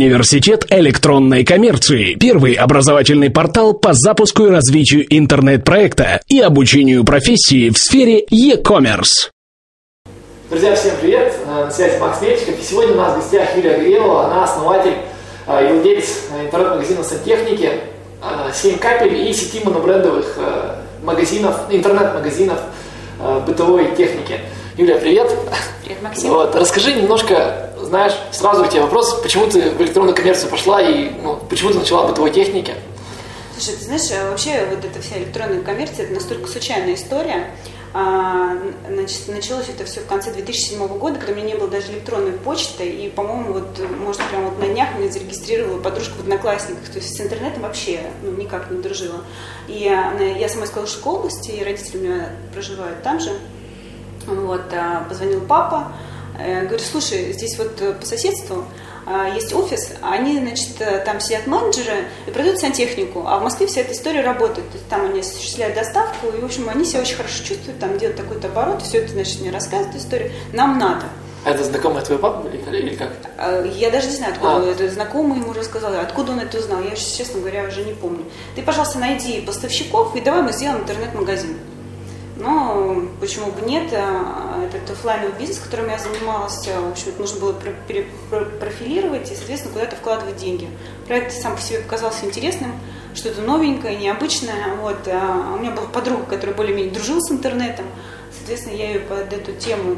Университет электронной коммерции. Первый образовательный портал по запуску и развитию интернет-проекта и обучению профессии в сфере e-commerce. Друзья, всем привет! На связи Макс Мельчиков. И сегодня у нас в гостях Юлия Грилова. Она основатель э, и владелец интернет-магазина сантехники, 7 э, капель и сети монобрендовых магазинов, интернет-магазинов бытовой техники. Юлия, привет! Привет, Максим! Вот, расскажи немножко знаешь, сразу к тебе вопрос, почему ты в электронную коммерцию пошла и ну, почему ты начала бытовой техники? Слушай, ты знаешь, э, вообще вот эта вся электронная коммерция, это настолько случайная история. А, значит, началось это все в конце 2007 года, когда у меня не было даже электронной почты, и, по-моему, вот, может, прямо вот на днях меня зарегистрировала подружка в Одноклассниках, то есть с интернетом вообще ну, никак не дружила. И она, я сама из Калужской области, и родители у меня проживают там же. Вот, а, позвонил папа, Э, говорю, слушай, здесь вот э, по соседству есть офис, они, значит, э, там сидят менеджеры и продают сантехнику, а в Москве вся эта история работает. То есть там они осуществляют доставку, и, в общем, они себя очень хорошо чувствуют, там делают такой-то оборот, все это, значит, мне рассказывают историю. Нам надо. А это знакомый твой папа или как? Я даже не знаю, откуда а. это знакомый ему рассказал, откуда он это узнал. Я, честно говоря, уже не помню. Ты, пожалуйста, найди поставщиков и давай мы сделаем интернет-магазин. Но почему бы нет? А, этот офлайновый бизнес, которым я занималась, а, в общем нужно было профилировать и, соответственно, куда-то вкладывать деньги. Проект сам по себе показался интересным, что-то новенькое, необычное. Вот. А у меня была подруга, которая более-менее дружила с интернетом. Соответственно, я ее под эту тему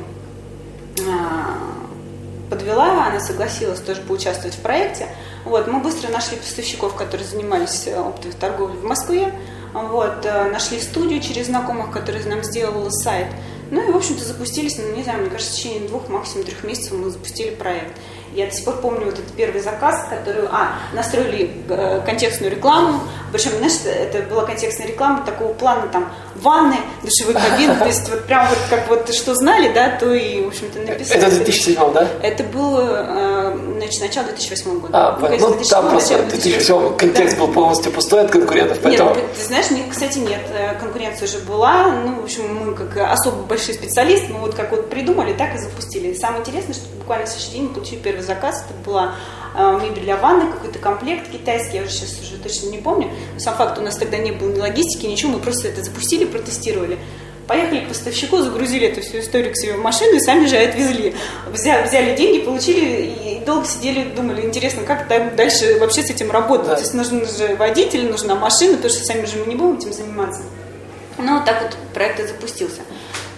подвела, она согласилась тоже поучаствовать в проекте. Вот, мы быстро нашли поставщиков, которые занимались оптовой торговлей в Москве. Вот, э, нашли студию через знакомых, которые нам сделали сайт. Ну и, в общем-то, запустились, ну, не знаю, мне кажется, в течение двух, максимум трех месяцев мы запустили проект. Я до сих пор помню вот этот первый заказ, который, а, настроили э, контекстную рекламу, причем, знаешь, это была контекстная реклама такого плана, там, ванны, душевой кабины, то есть вот прям вот как вот что знали, да, то и, в общем-то, написали. Это 2007, да? Это было, э, значит, начало 2008 года. А, ну, ну там просто 2008 контекст был полностью пустой от конкурентов, поэтому... Нет, ты знаешь, кстати, нет, э, конкуренция уже была, ну, в общем, мы как особо большие специалисты, мы вот как вот придумали, так и запустили. Самое интересное, что буквально в следующий день мы получили первый первый заказ, это была э, мебель для ванны, какой-то комплект китайский, я уже сейчас уже точно не помню. Но сам факт, у нас тогда не было ни логистики, ничего, мы просто это запустили, протестировали. Поехали к поставщику, загрузили эту всю историю к себе в машину и сами же отвезли. Взяли, взяли деньги, получили и долго сидели, думали, интересно, как дальше вообще с этим работать. Да. То есть нужен же водитель, нужна машина, потому что сами же мы не будем этим заниматься. Ну, так вот проект и запустился.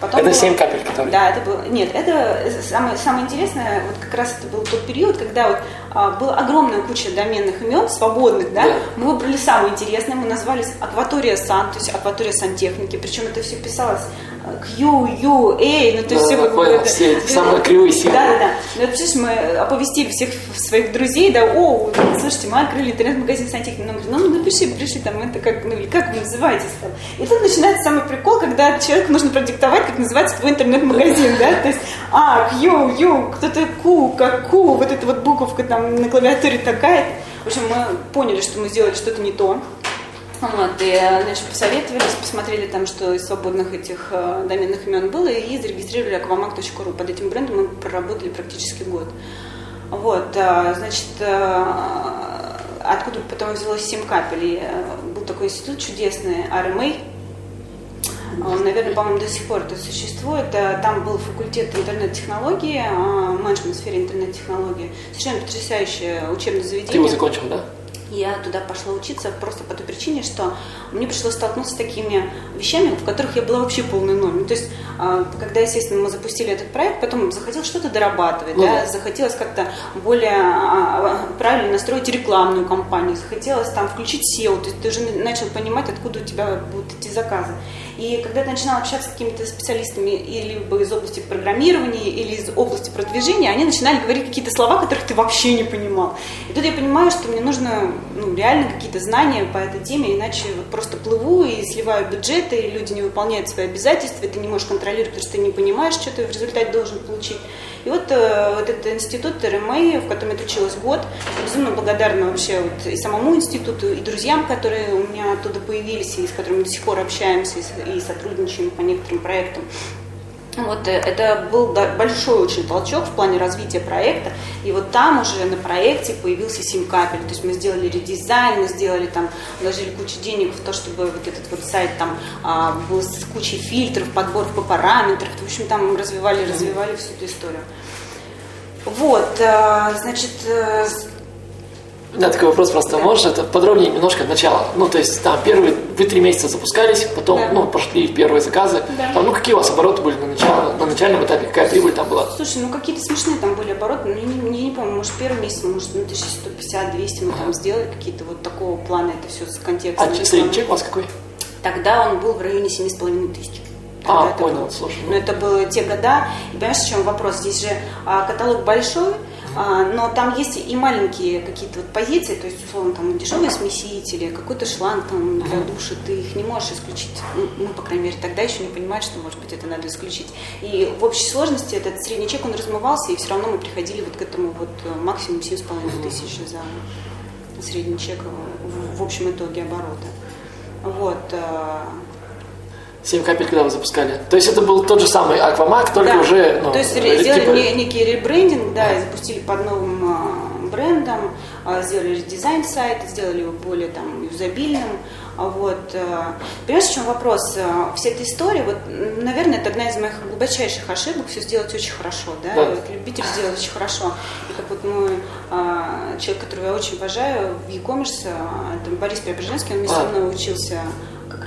Потом это было... 7 капель, которые? Да, это было... Нет, это самое, самое интересное, вот как раз это был тот период, когда вот а, была огромная куча доменных имен, свободных, да? да, мы выбрали самое интересное, мы назвались Акватория Сан, то есть Акватория Сантехники, причем это все писалось Q, U, A, ну то есть все вот понял, это, все это, самые кривые силы. Да, да, да. Ну, это, слышишь, мы оповестили всех своих друзей, да, о, слушайте, мы открыли интернет-магазин сантехники. Ну, говорит, ну, напиши, пришли там, это как, ну, или как вы называетесь там. И тут начинается самый прикол, когда человеку нужно продиктовать, как называется твой интернет-магазин, да, то есть, а, Q, U, кто-то Q, как Q, вот эта вот буковка там на клавиатуре такая. В общем, мы поняли, что мы сделали что-то не то. Вот, и, значит, посоветовались, посмотрели там, что из свободных этих э, доменных имен было, и зарегистрировали aquamac.ru. Под этим брендом мы проработали практически год. Вот, э, значит, э, откуда потом взялось 7 капель. Э, был такой институт чудесный, RMA, он, наверное, по-моему, до сих пор это существует. Э, там был факультет интернет-технологии, э, менеджмент в сфере интернет-технологии. Совершенно потрясающее учебное заведение. Ты его закончил, да? Я туда пошла учиться просто по той причине, что мне пришлось столкнуться с такими вещами, в которых я была вообще полной ноль. То есть, а, когда, естественно, мы запустили этот проект, потом захотелось что-то дорабатывать, ну, да, захотелось как-то более а, а, правильно настроить рекламную кампанию, захотелось там включить SEO, то есть ты уже начал понимать, откуда у тебя будут идти заказы. И когда ты начинал общаться с какими-то специалистами или из области программирования, или из области продвижения, они начинали говорить какие-то слова, которых ты вообще не понимал. И тут я понимаю, что мне нужно ну, реально какие-то знания по этой теме, иначе вот просто плыву и сливаю бюджеты, и люди не выполняют свои обязательства, и ты не можешь контролировать, потому что ты не понимаешь, что ты в результате должен получить. И вот, э, этот институт РМА, в котором я училась год, безумно благодарна вообще вот и самому институту, и друзьям, которые у меня оттуда появились, и с которыми до сих пор общаемся, и, и сотрудничаем по некоторым проектам. Вот э, это был большой очень толчок в плане развития проекта. И вот там уже на проекте появился 7 капель. То есть мы сделали редизайн, мы сделали там, вложили кучу денег в то, чтобы вот этот вот сайт там а, был с кучей фильтров, подборов по параметрам. В общем, там развивали, развивали всю эту историю. Вот, а, значит, э, у меня такой вопрос просто, можешь это подробнее немножко от начала? Ну, то есть, там, первые, вы три месяца запускались, потом, да. ну, пошли первые заказы. Да. Там, ну, какие у вас обороты были на, начало, на начальном этапе, какая прибыль там была? Слушай, ну, какие-то смешные там были обороты, ну, я не, не, не помню, может, первый месяц, может, ну, 1150-200 мы там сделали, какие-то вот такого плана, это все с контекстом. А средний чек у вас какой? Тогда он был в районе 7,5 тысяч. А, понял, слушай. Ну, это было те года. И понимаешь, в чем вопрос? Здесь же а, каталог большой, а, но там есть и маленькие какие-то вот позиции, то есть, условно, там дешевые смесители, какой-то шланг там для душа, ты их не можешь исключить. Ну, мы, по крайней мере, тогда еще не понимали, что, может быть, это надо исключить. И в общей сложности этот средний чек, он размывался, и все равно мы приходили вот к этому вот э, максимум 7,5 тысяч за средний чек в, в общем итоге оборота. Вот. Э, 7 капель, когда вы запускали. То есть это был тот же самый Аквамак, только да. уже... Ну, То есть сделали типа... некий ребрендинг, да, и запустили под новым а, брендом, а, сделали дизайн сайта, сделали его более там юзабильным. А вот. А, понимаешь, в чем вопрос? А, вся эта история, вот, наверное, это одна из моих глубочайших ошибок, все сделать очень хорошо, да, да. Вот, любитель сделать очень хорошо. И как вот мой человек, которого я очень уважаю в e-commerce, это Борис Преображенский, он вместе со мной учился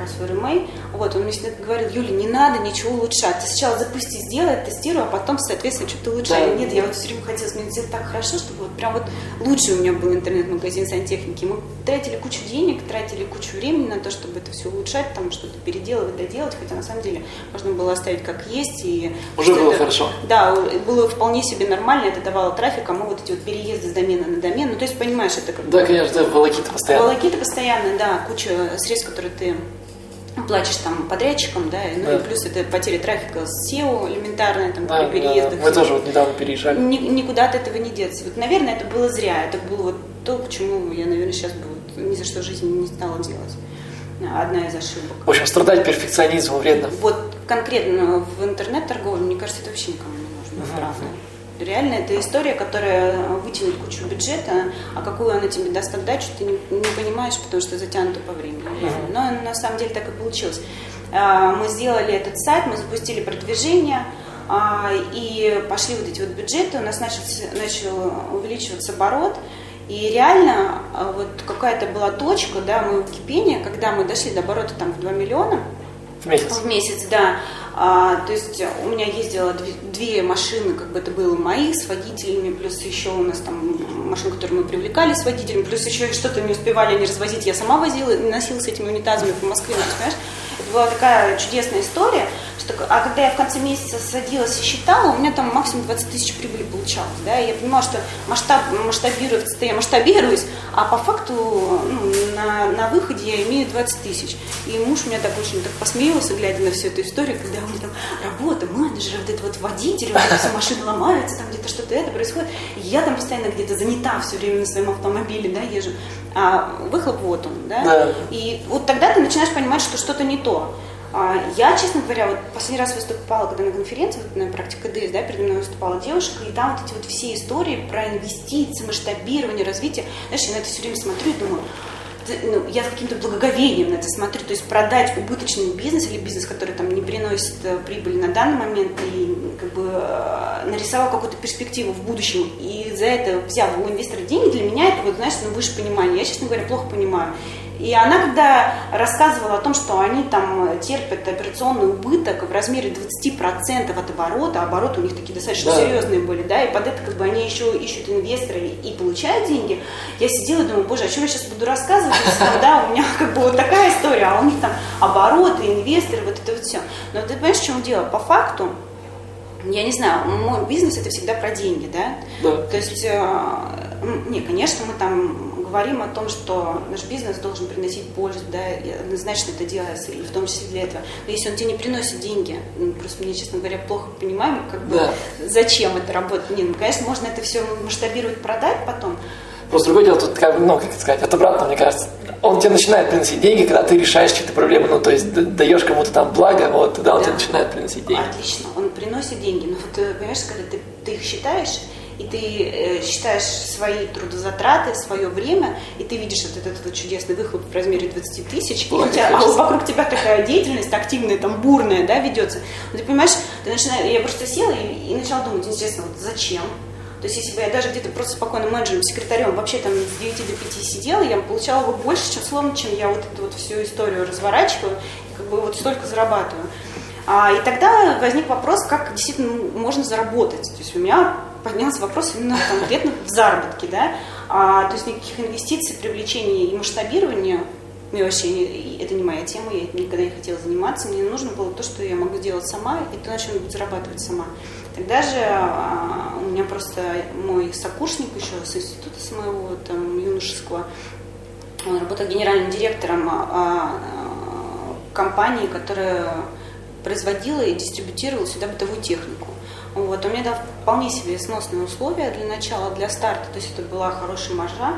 раз в РМА, вот, он мне всегда говорил, Юля, не надо ничего улучшать, ты сначала запусти, сделай, тестируй, а потом, соответственно, что-то улучшай. Да. Нет, я вот все время хотела мне сделать так хорошо, чтобы вот прям вот лучше у меня был интернет-магазин сантехники. Мы тратили кучу денег, тратили кучу времени на то, чтобы это все улучшать, там что-то переделывать, доделать, хотя на самом деле можно было оставить как есть. И Уже было это, хорошо. Да, было вполне себе нормально, это давало трафик, а мы вот эти вот переезды с домена на домен, ну то есть понимаешь, это как Да, конечно, волокита постоянно. Волокита постоянно, да, куча средств, которые ты платишь там подрядчикам, да, ну да. и плюс это потеря трафика с SEO элементарная, там, да, при переездах. Да, Мы тоже вот недавно переезжали. Ни, никуда от этого не деться. Вот, наверное, это было зря. Это было вот то, к чему я, наверное, сейчас бы вот, ни за что жизни не стала делать. Одна из ошибок. В общем, страдать перфекционизмом вредно. Вот конкретно в интернет-торговле, мне кажется, это вообще никому не нужно, uh-huh. правда. Реально это история, которая вытянет кучу бюджета, а какую она тебе даст отдачу, ты не, не понимаешь, потому что затянуто по времени. Но на самом деле так и получилось. А, мы сделали этот сайт, мы запустили продвижение, а, и пошли вот эти вот бюджеты, у нас начал, начал увеличиваться оборот, и реально а, вот какая-то была точка, да, моего кипения, когда мы дошли до оборота там в 2 миллиона, в месяц. В месяц, да. А, то есть у меня ездило две, две машины, как бы это было мои, с водителями, плюс еще у нас там машины, которые мы привлекали с водителями, плюс еще что-то не успевали они развозить, я сама возила, носила с этими унитазами по Москве, ну, понимаешь? Была такая чудесная история, что, а когда я в конце месяца садилась и считала, у меня там максимум 20 тысяч прибыли получалось, да, я понимала, что масштаб, масштабируется, я масштабируюсь, а по факту ну, на, на выходе я имею 20 тысяч. И муж меня так очень так посмеялся, глядя на всю эту историю, когда у меня там работа, менеджер, вот это вот водитель, вот это все машины ломаются, там где-то что-то это происходит. И я там постоянно где-то занята все время на своем автомобиле, да, езжу. А выхлоп вот он, да? да. И вот тогда ты начинаешь понимать, что что-то не то. А, я, честно говоря, вот последний раз выступала, когда на конференции, вот на практике ДС, да, передо мной выступала девушка, и там вот эти вот все истории про инвестиции, масштабирование, развитие, знаешь, я на это все время смотрю и думаю, ну, я с каким-то благоговением на это смотрю, то есть продать убыточный бизнес или бизнес, который там не приносит э, прибыли на данный момент и как бы э, нарисовал какую-то перспективу в будущем и за это взял у инвестора деньги, для меня это вот, знаешь, ну, выше понимания. Я, честно говоря, плохо понимаю. И она, когда рассказывала о том, что они там терпят операционный убыток в размере 20% от оборота, а обороты у них такие достаточно да. серьезные были, да, и под это как бы они еще ищут инвесторы и получают деньги, я сидела и думаю, боже, о чем я сейчас буду рассказывать, если там, да, у меня как бы вот такая история, а у них там обороты, инвесторы, вот это вот все. Но ты понимаешь, в чем дело? По факту, я не знаю, мой бизнес это всегда про деньги, да? Да. То есть, э, не, конечно, мы там говорим о том, что наш бизнес должен приносить пользу, да, и однозначно это делается, и в том числе для этого. Но если он тебе не приносит деньги, ну, просто мне, честно говоря, плохо понимаем, как бы, да. зачем это работает. Не, ну, конечно, можно это все масштабировать, продать потом, Просто другое дело, тут, как, ну, как сказать, от обратного, мне кажется, он тебе начинает приносить деньги, когда ты решаешь какие-то проблемы, ну, то есть даешь кому-то там благо, вот, тогда он да. тебе начинает приносить деньги. Отлично, он приносит деньги, но вот, э, понимаешь, когда ты, ты их считаешь, и ты э, считаешь свои трудозатраты, свое время, и ты видишь вот этот вот чудесный выхлоп в размере 20 тысяч, Ой, тебя, а вокруг тебя такая деятельность активная, там, бурная, да, ведется. Но ты понимаешь, ты начинаешь, я просто села и, и начала думать, интересно, вот зачем? То есть, если бы я даже где-то просто спокойно менеджером, секретарем вообще там с 9 до 5 сидела, я получала бы больше, чем словно, чем я вот эту вот всю историю разворачиваю, и как бы вот столько зарабатываю. А, и тогда возник вопрос, как действительно можно заработать. То есть у меня поднялся вопрос именно конкретно в заработке, да, а, то есть никаких инвестиций, привлечения и масштабирования мне вообще не, это не моя тема, я никогда не хотела заниматься, мне нужно было то, что я могу делать сама, и то, на чем буду зарабатывать сама. Тогда же а, у меня просто мой сокурсник еще с института с моего там, юношеского, он работал генеральным директором а, а, компании, которая производила и дистрибутировала сюда бытовую технику. Вот. Он мне дал вполне себе сносные условия для начала, для старта, то есть это была хорошая маржа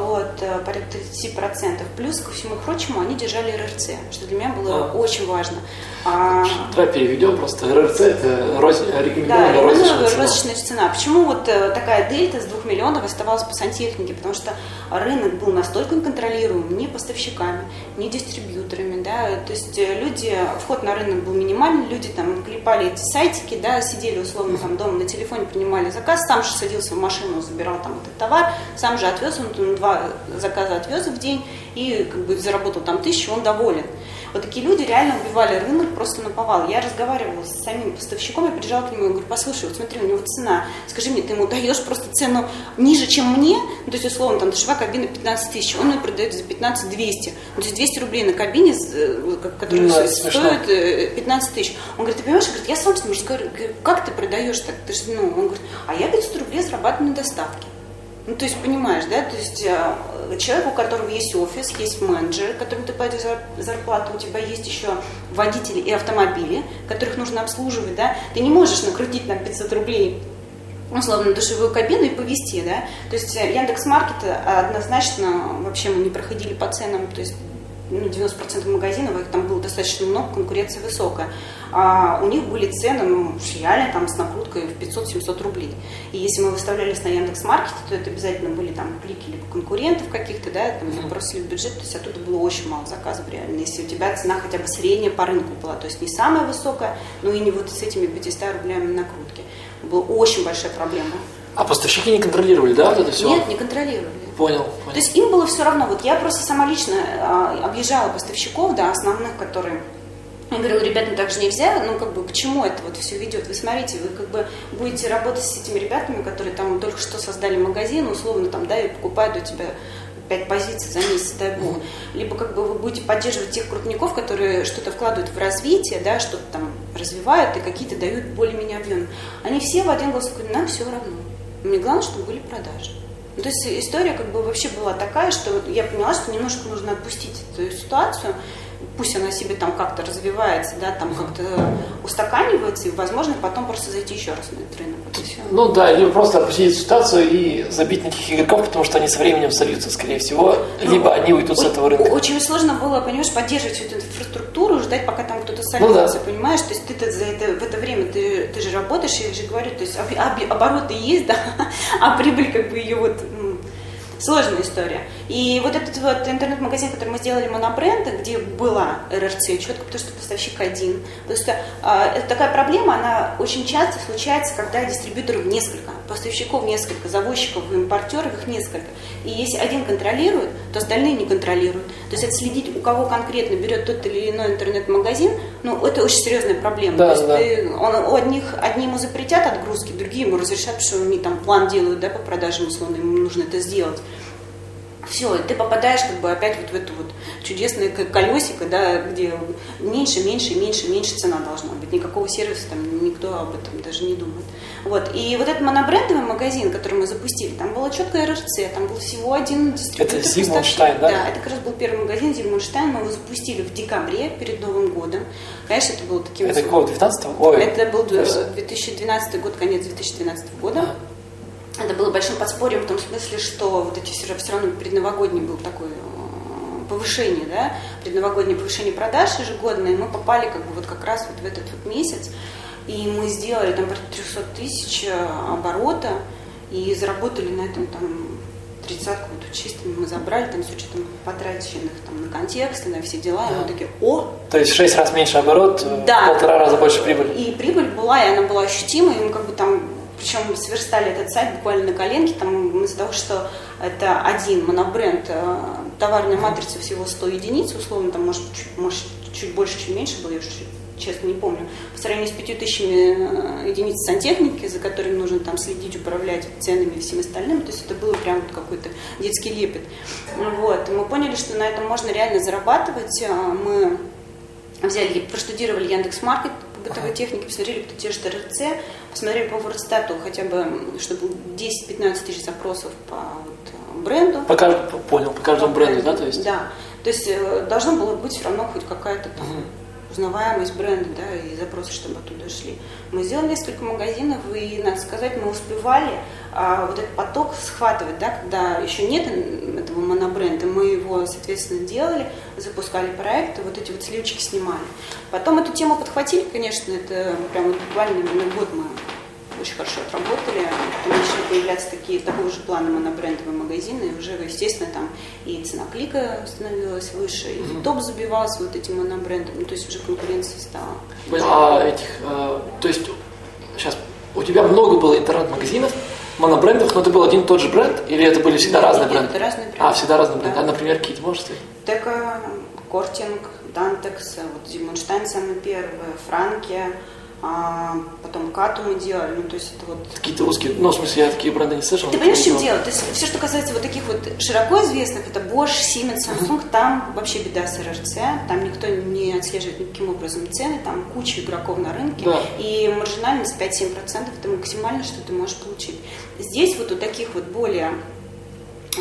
вот, э, порядка 30%. Плюс, ко всему прочему, они держали РРЦ, что для меня было а. очень важно. А... Давай переведем просто. РРЦ – это роз... рекомендованная да, розничная цена. розничная цена. Почему вот э, такая дельта с 2 миллионов оставалась по сантехнике? Потому что рынок был настолько неконтролируем ни поставщиками, ни дистрибьюторами. Да? То есть э, люди, вход на рынок был минимальный, люди там клепали эти сайтики, да, сидели условно там дома на телефоне, принимали заказ, сам же садился в машину, забирал там этот товар, сам же отвез, он два заказа отвез в день и как бы заработал там тысячу, он доволен. Вот такие люди реально убивали рынок просто на повал. Я разговаривала с самим поставщиком, я приезжала к нему и говорю, послушай, вот смотри, у него цена, скажи мне, ты ему даешь просто цену ниже, чем мне, ну, то есть, условно, там, душевая кабина 15 тысяч, он мне продает за 15 200, ну, то есть 200 рублей на кабине, э, которая ну, стоит 15 э, тысяч. Он говорит, ты понимаешь, говорит, я сам с ним разговариваю, как ты продаешь так, ты же, ну, он говорит, а я 500 рублей зарабатываю на доставке. Ну, то есть, понимаешь, да, то есть э, человек, у которого есть офис, есть менеджер, которому ты платишь зарплату, у тебя есть еще водители и автомобили, которых нужно обслуживать, да, ты не можешь накрутить на 500 рублей условно душевую кабину и повезти, да. То есть э, Яндекс Маркет однозначно вообще мы не проходили по ценам, то есть ну, 90% магазинов, их там было достаточно много, конкуренция высокая. А у них были цены, ну, реально там с накруткой в 500-700 рублей. И если мы выставлялись на Яндекс.Маркете, то это обязательно были там клики либо конкурентов каких-то, да, там mm-hmm. бросили в бюджет, то есть оттуда было очень мало заказов реально. Если у тебя цена хотя бы средняя по рынку была, то есть не самая высокая, но и не вот с этими 500 рублями накрутки. Была очень большая проблема. А поставщики не контролировали, да, вот это все? Нет, не контролировали. Понял, понял. То есть им было все равно. Вот я просто сама лично а, объезжала поставщиков, да, основных, которые я говорю, ребят, ну так же нельзя, ну как бы к чему это вот все ведет? Вы смотрите, вы как бы будете работать с этими ребятами, которые там только что создали магазин, условно там, да, и покупают у тебя пять позиций за месяц, дай бог. Либо как бы вы будете поддерживать тех крупников, которые что-то вкладывают в развитие, да, что-то там развивают и какие-то дают более-менее объем. Они все в один голос говорят, нам все равно. Мне главное, чтобы были продажи. Ну, то есть история как бы вообще была такая, что я поняла, что немножко нужно отпустить эту ситуацию пусть она себе там как-то развивается, да, там как-то устаканивается, и, возможно, потом просто зайти еще раз на этот рынок. Вот ну да, либо просто опустить ситуацию и забить на таких игроков, потому что они со временем сольются, скорее всего, ну, либо они уйдут с этого рынка. Очень сложно было, понимаешь, поддерживать всю эту инфраструктуру, ждать, пока там кто-то сольется, ну, да. понимаешь? То есть ты за это, в это время ты, ты же работаешь, я же говорю, то есть об, об, обороты есть, да, а прибыль как бы ее вот ну, сложная история. И вот этот вот интернет-магазин, который мы сделали монобренда, где была РРЦ четко, потому что поставщик один. Потому что э, это такая проблема, она очень часто случается, когда дистрибьюторов несколько, поставщиков несколько, завозчиков, импортеров их несколько. И если один контролирует, то остальные не контролируют. То есть отследить, у кого конкретно берет тот или иной интернет-магазин, ну, это очень серьезная проблема. Да, то есть да. ты, он, у одних, одни ему запретят отгрузки, другие ему разрешат, что они там план делают да, по продажам, условно, ему нужно это сделать все, ты попадаешь как бы опять вот в это вот чудесное колесико, да, где меньше, меньше, меньше, меньше цена должна быть. Никакого сервиса там никто об этом даже не думает. Вот. И вот этот монобрендовый магазин, который мы запустили, там было четкое РРЦ, там был всего один дистрибьютор. Это Зимонштайн, да? Да, это как раз был первый магазин Зимонштайн, мы его запустили в декабре перед Новым годом. Конечно, это было таким... Это год 19 Ой. Это был 2012 год, конец 2012 года. А. это было большим подспорьем в том смысле, что вот эти все, все равно предновогодний был такой э, повышение, да, предновогоднее повышение продаж ежегодное, мы попали как бы вот как раз вот в этот вот месяц, и мы сделали там порядка 300 тысяч э, оборота, и заработали на этом там тридцатку вот чистыми мы забрали, там с учетом потраченных там на контексты, на все дела, и мы такие, о! То есть в шесть раз меньше оборот, э, да. полтора раза больше прибыли. И прибыль была, и она была ощутимой, и мы как бы там причем сверстали этот сайт буквально на коленке, там из-за того, что это один монобренд, э, товарная матрица всего 100 единиц, условно, там может, чуть, может чуть больше, чуть меньше было, я уже честно не помню, по сравнению с пятью тысячами э, единиц сантехники, за которыми нужно там следить, управлять ценами и всем остальным, то есть это было прям какой-то детский лепет. Вот. И мы поняли, что на этом можно реально зарабатывать. Э, мы взяли, проштудировали Яндекс.Маркет, бытовой техники, посмотрели, кто те же ТРЦ, посмотрели по Вордстату хотя бы, чтобы 10-15 тысяч запросов по вот, бренду. По каждому, понял, по каждому по бренду, бренду, да, то есть? Да. То есть э, должно было быть все равно хоть какая-то там угу узнаваемость бренда, да, и запросы, чтобы оттуда шли. Мы сделали несколько магазинов, и, надо сказать, мы успевали а, вот этот поток схватывать, да, когда еще нет этого монобренда, мы его, соответственно, делали, запускали проекты, вот эти вот сливочки снимали. Потом эту тему подхватили, конечно, это прям вот буквально год мы очень хорошо отработали. Начали появляться такие, такого же плана монобрендовые магазины, и уже, естественно, там и цена клика становилась выше, и mm-hmm. топ забивался вот этим монобрендом, ну, то есть уже конкуренция стала. А этих, э, то есть сейчас у тебя много было интернет-магазинов, монобрендов, но это был один и тот же бренд, или это были всегда разные Нет, бренды? это разные бренды. А, всегда разные бренды. Да. А, например, какие то можешь сказать? Тека, Кортинг, Дантекс, вот Зимонштайн самый первый, Франки, а потом кату мы делали, ну то есть это вот... Какие-то узкие, ну в смысле я такие бренды не слышал. Ты понимаешь, в чем дело? То есть все, что касается вот таких вот широко известных, это Bosch, Siemens, Samsung, там вообще беда с РРЦ, там никто не отслеживает никаким образом цены, там куча игроков на рынке, да. и маржинальность 5-7% это максимально, что ты можешь получить. Здесь вот у таких вот более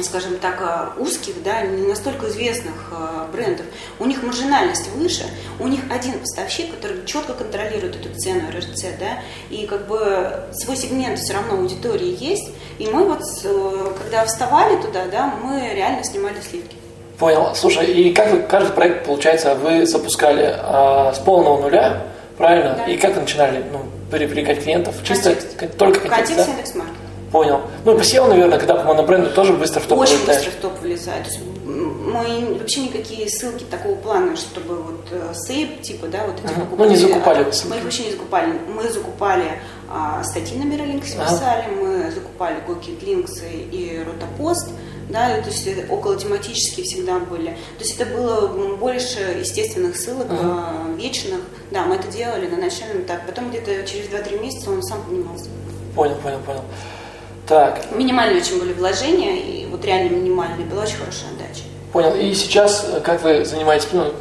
скажем так, э, узких, да, не настолько известных э, брендов, у них маржинальность выше, у них один поставщик, который четко контролирует эту цену РРЦ, да, и как бы свой сегмент все равно аудитории есть, и мы вот, э, когда вставали туда, да, мы реально снимали сливки. Понял. Слушай, и как вы, каждый проект, получается, вы запускали а, с полного нуля, правильно? Да. И как вы начинали ну, привлекать клиентов? Чисто контекст. только контекст, да? Яндекс.Маркет. Понял. Ну и посел, наверное, когда по монобренду тоже быстро в топ Очень вылетает. быстро в топ вылезает. То есть мы вообще никакие ссылки такого плана, чтобы вот э, сейп, типа, да, вот эти. Ну не закупали вы Мы их вообще не закупали. Мы закупали а, статьи на Миролинксе uh-huh. писали, мы закупали Гокет Линкс и Ротопост, да, то есть около тематические всегда были. То есть это было больше естественных ссылок, uh-huh. вечных. Да, мы это делали на начальном этапе. Потом где-то через 2-3 месяца он сам понимался. Понял, понял, понял. Так. Минимальные очень были вложения, и вот реально минимальные, была очень хорошая отдача. Понял. И сейчас, э, как вы занимаетесь, ну,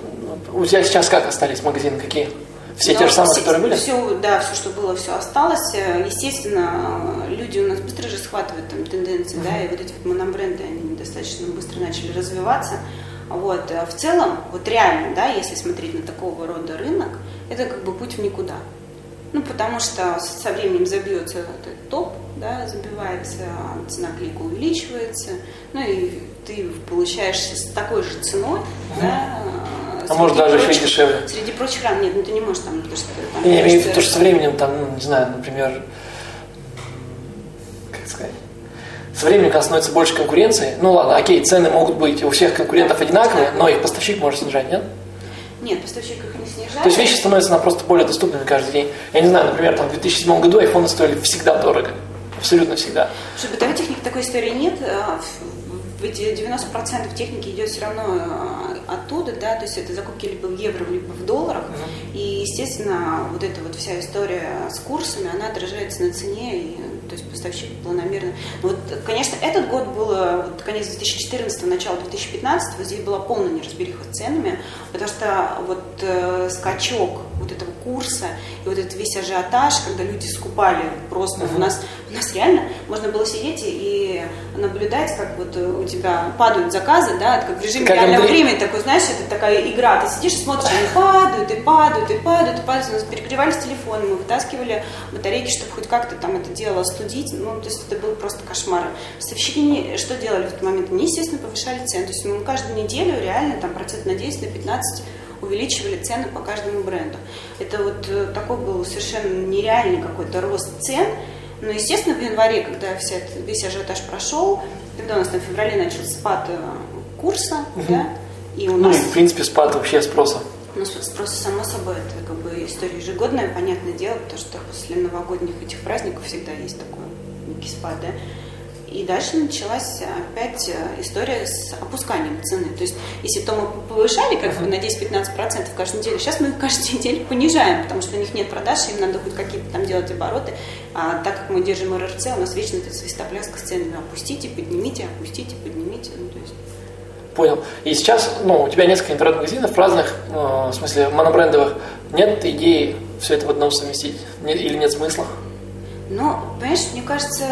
у тебя сейчас как остались магазины, какие? Все Но те же самые, все, которые были? Все, да, все, что было, все осталось. Естественно, люди у нас быстро же схватывают там тенденции, uh-huh. да, и вот эти вот монобренды, они достаточно быстро начали развиваться. Вот. А в целом, вот реально, да, если смотреть на такого рода рынок, это как бы путь в никуда. Ну, потому что со временем забьется этот топ, да, забивается, цена клика увеличивается, ну и ты получаешь с такой же ценой, угу. да, а может даже прочих, еще и дешевле. Среди прочих ран, нет, ну ты не можешь там, потому что там, Я имею в виду, что со временем там, ну, не знаю, например, как сказать, со временем, когда становится больше конкуренции, ну ладно, окей, цены могут быть у всех конкурентов одинаковые, но их поставщик может снижать, нет? Нет, поставщик их не снижает. То есть вещи становятся на просто более доступными каждый день. Я не знаю, например, там, в 2007 году айфоны стоили всегда дорого. Абсолютно всегда. Что бытовой техники такой истории нет. А, ведь 90% техники идет все равно а, оттуда, да, то есть это закупки либо в евро, либо в долларах. Mm-hmm. И, естественно, вот эта вот вся история с курсами, она отражается на цене, и, то есть поставщик планомерно. Вот, конечно, этот год был, вот, конец 2014 начало 2015 здесь была полная неразбериха с ценами, потому что вот э, скачок вот этого курса, и вот этот весь ажиотаж, когда люди скупали просто. Uh-huh. У, нас, у нас реально можно было сидеть и наблюдать, как вот у тебя падают заказы, да, как в режиме как реального Андрей... времени, такой, знаешь, это такая игра, ты сидишь и смотришь, они падают, и падают, и падают, и падают. У нас перегревались телефоны, мы вытаскивали батарейки, чтобы хоть как-то там это дело остудить. Ну, то есть это был просто кошмар. Поставщики что делали в этот момент? Они, естественно, повышали цены. То есть мы каждую неделю реально там процент на 10, на 15 увеличивали цены по каждому бренду. Это вот э, такой был совершенно нереальный какой-то рост цен. Но, естественно, в январе, когда вся, весь ажиотаж прошел, когда у нас там в феврале начался спад э, курса, угу. да, и у нас... Ну и, в принципе, спад вообще спроса. Ну, спрос, само собой, это как бы история ежегодная, понятное дело, потому что после новогодних этих праздников всегда есть такой некий спад, да. И дальше началась опять э, история с опусканием цены. То есть, если то мы повышали как бы на 10-15% каждую неделю, сейчас мы каждую неделю понижаем, потому что у них нет продаж, им надо хоть какие-то там делать обороты. А так как мы держим РРЦ, у нас вечно эта свистопляска с ценами. Опустите, поднимите, опустите, поднимите. Ну, то есть... Понял. И сейчас, ну, у тебя несколько интернет-магазинов разных, э, в смысле монобрендовых. Нет идеи все это в одном совместить? Или нет смысла? Ну, понимаешь, мне кажется,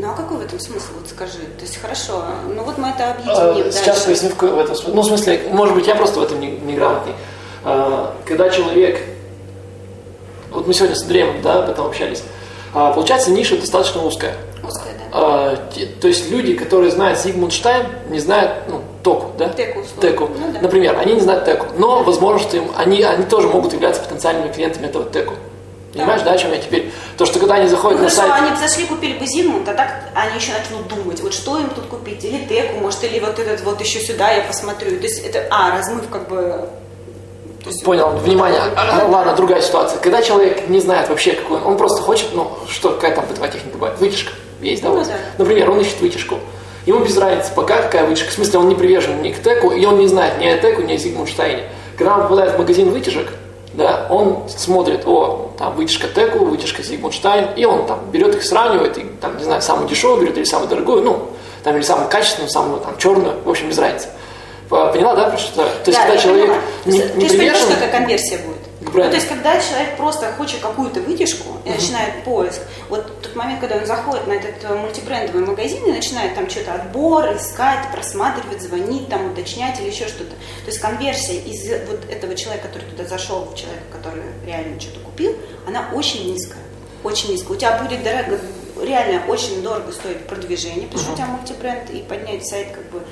ну а какой в этом смысл, вот скажи? То есть хорошо, ну вот мы это объединим а, Сейчас поясню в этом смысле. Ну, в смысле, может быть, я просто в этом неграмотный. А, когда человек, вот мы сегодня с Андреем, да, об этом общались, а, получается, ниша достаточно узкая. Узкая, да. А, то есть люди, которые знают Зигмунд Штайн, не знают, ну, Току, да? Теку. Теку. Ну, да. Например, они не знают Теку, но, возможно, что им, они, они тоже могут являться потенциальными клиентами этого Теку. Понимаешь, да, о чем я теперь? То, что когда они заходят ну, на хорошо, сайт... они зашли, купили бы Зигмунд, а так они еще начнут думать, вот что им тут купить, или Теку, может, или вот этот вот еще сюда я посмотрю. То есть это, а, размыв как бы есть, Понял, внимание. А, ладно, другая ситуация. Когда человек не знает вообще, какой он, он просто хочет, ну, что, какая там бытовая техника бывает, вытяжка есть, да, ну, да. Например, он ищет вытяжку. Ему без разницы, пока какая вытяжка. В смысле, он не привержен ни к теку, и он не знает ни о теку, ни о Зигмундштайне. Когда он попадает в магазин вытяжек, да, он смотрит, о, там вытяжка Теку, вытяжка Зигмундштайн, и он там берет их, сравнивает, и там, не знаю, самую дешевую берет или самую дорогую, ну, там, или самую качественную, самую там черную, в общем, без разницы. Поняла, да, про что? То есть, да, когда человек не, не Ты привержен... что какая конверсия будет? Ну, то есть, когда человек просто хочет какую-то вытяжку и uh-huh. начинает поиск, вот тот момент, когда он заходит на этот э, мультибрендовый магазин и начинает там что-то отбор, искать, просматривать, звонить, там, уточнять или еще что-то. То есть конверсия из вот этого человека, который туда зашел, в человека, который реально что-то купил, она очень низкая. Очень низкая. У тебя будет дорого, реально очень дорого стоить продвижение, потому что uh-huh. у тебя мультибренд, и поднять сайт как бы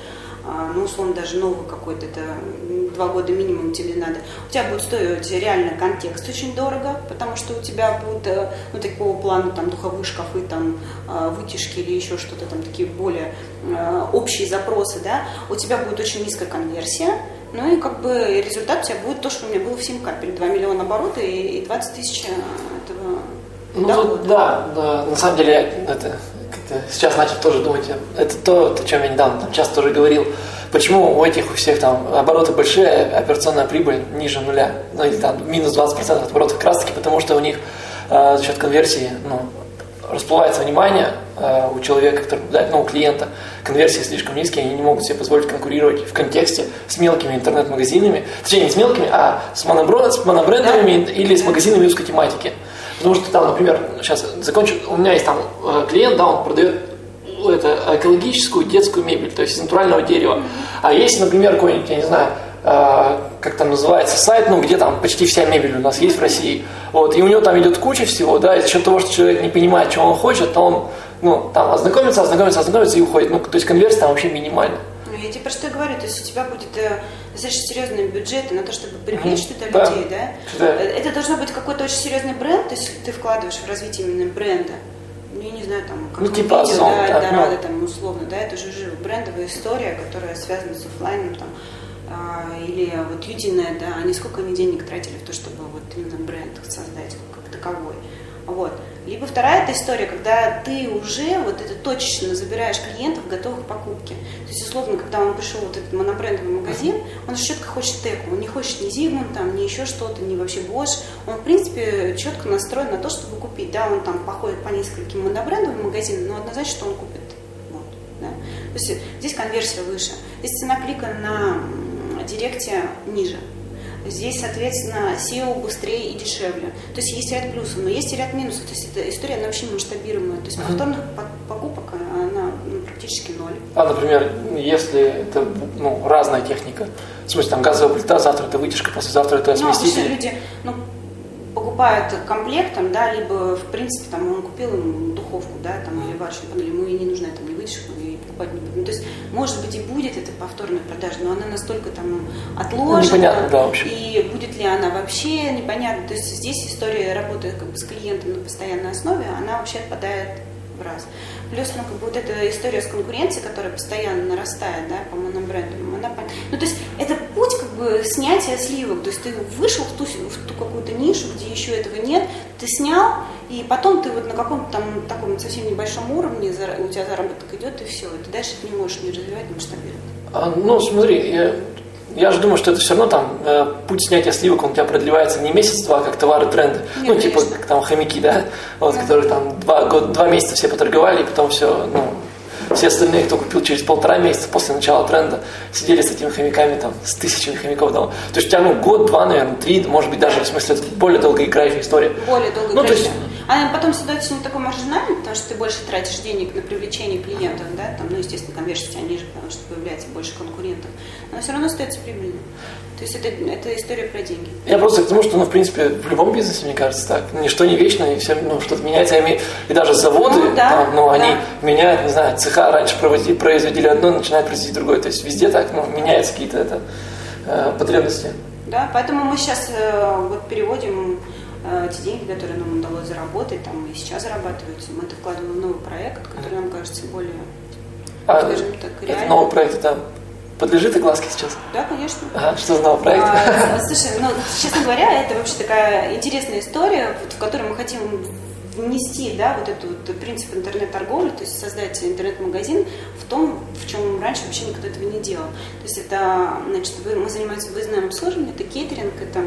ну, условно, даже новый какой-то, это два года минимум тебе надо, у тебя будет стоить реально контекст очень дорого, потому что у тебя будут, э, ну, такого плана, там, духовые шкафы, там, а, вытяжки или еще что-то, там, такие более э, общие запросы, да, у тебя будет очень низкая конверсия, ну и как бы результат у тебя будет то, что у меня было в 7 капель, 2 миллиона оборота и 20 тысяч э, этого ну, дохода. Да, да, на самом деле это сейчас начал тоже думать, это то, о чем я недавно там часто тоже говорил, почему у этих у всех там обороты большие, а операционная прибыль ниже нуля, ну или там минус 20% от оборотов как раз таки, потому что у них э, за счет конверсии ну, расплывается внимание э, у человека, который, да, ну, у клиента, конверсии слишком низкие, они не могут себе позволить конкурировать в контексте с мелкими интернет-магазинами, точнее не с мелкими, а с, монобро, с монобрендовыми да. или с магазинами узкой тематики. Потому что там, например, сейчас закончу, у меня есть там э, клиент, да, он продает это экологическую детскую мебель, то есть из натурального дерева. А есть, например, какой-нибудь, я не знаю, э, как там называется, сайт, ну, где там почти вся мебель у нас есть в России. Вот, и у него там идет куча всего, да, и за счет того, что человек не понимает, чего он хочет, то он, ну, там ознакомится, ознакомится, ознакомится и уходит. Ну, то есть конверсия там вообще минимальна. Ну, я тебе про что говорю, то есть у тебя будет э, достаточно серьезные бюджеты на то, чтобы привлечь mm-hmm. туда да. людей, да? да? Это должно быть какой-то очень серьезный бренд, то есть ты вкладываешь в развитие именно бренда. Ну, я не знаю, там, как ну, типа видео, Озон, да, Эльдорадо, ну. там, условно, да, это же живо брендовая история, которая связана с офлайном, там, а, или вот Юдиная, да, они сколько они денег тратили в то, чтобы вот именно бренд создать как таковой. Вот. Либо вторая эта история, когда ты уже вот это точечно забираешь клиентов, готовых к покупке. То есть, условно, когда он пришел вот этот монобрендовый магазин, он четко хочет теку, он не хочет ни Зигмунд, там, ни еще что-то, ни вообще Bosch. Он, в принципе, четко настроен на то, чтобы купить. Да, он там походит по нескольким монобрендовым магазинам, но однозначно, что он купит. Вот, да. То есть здесь конверсия выше. Здесь цена клика на директе ниже. Здесь, соответственно, SEO быстрее и дешевле. То есть есть ряд плюсов, но есть и ряд минусов. То есть эта история, она вообще масштабируемая. То есть повторных покупок, она ну, практически ноль. А, например, если это ну, разная техника, в смысле, там газовая плита, завтра это вытяжка, послезавтра это сместитель. Ну, люди, ну, покупают комплектом, да, либо, в принципе, там, он купил ему духовку, да, там, или варочную панель, ему и не нужна там, не вытяжка, будет. Ну, то есть, может быть, и будет это повторная продажа, но она настолько там отложена. Непонятно, да, вообще. И будет ли она вообще, непонятно. То есть, здесь история работы как бы с клиентом на постоянной основе, она вообще отпадает в раз. Плюс, ну, как бы вот эта история с конкуренцией, которая постоянно нарастает, да, по монобрендам, она... Ну, то есть, это путь, снятия сливок. То есть, ты вышел в ту, в ту какую-то нишу, где еще этого нет, ты снял, и потом ты вот на каком-то там таком совсем небольшом уровне, у тебя заработок идет, и все. И ты дальше ты не можешь не развивать, не масштабировать. А, ну, смотри, я я же думаю, что это все равно там э, путь снятия сливок, он у тебя продлевается не месяц-два, как товары тренды. Нет, ну, типа, как там хомяки, да, вот, да. которых там два, год, два месяца все поторговали, и потом все, ну, все остальные, кто купил через полтора месяца после начала тренда, сидели с этими хомяками, там, с тысячами хомяков дома. То есть у тебя, ну, год, два, наверное, три, может быть, даже, в смысле, это более долгоиграющая история. Более долгоиграющая. Ну, то есть, а потом ситуация не такой маржинальный, потому что ты больше тратишь денег на привлечение клиентов, да, там, ну, естественно, конверсия у тебя ниже, потому что появляется больше конкурентов, но все равно остается прибыльным. То есть это, это история про деньги. Я просто к тому, что, ну, в принципе, в любом бизнесе, мне кажется, так. Ничто не вечно, и все, ну, что-то меняется. И, и даже заводы, ну, да, там, ну, да. они меняют, не знаю, цеха раньше проводили, производили одно, начинают производить другое. То есть везде так, ну, меняются какие-то это, э, потребности. Да, поэтому мы сейчас э, вот переводим те деньги, которые нам удалось заработать, там и сейчас зарабатываются, мы это вкладываем в новый проект, который нам кажется более, а, скажем так, реальным. Это новый проект, это подлежит огласке сейчас? Да, конечно. Ага, что за новый проект? А, слушай, ну, честно говоря, это вообще такая интересная история, в которой мы хотим внести да, вот этот вот принцип интернет-торговли, то есть создать интернет-магазин в том, в чем раньше вообще никто этого не делал. То есть это, значит, мы занимаемся выездным обслуживанием, это кейтеринг, это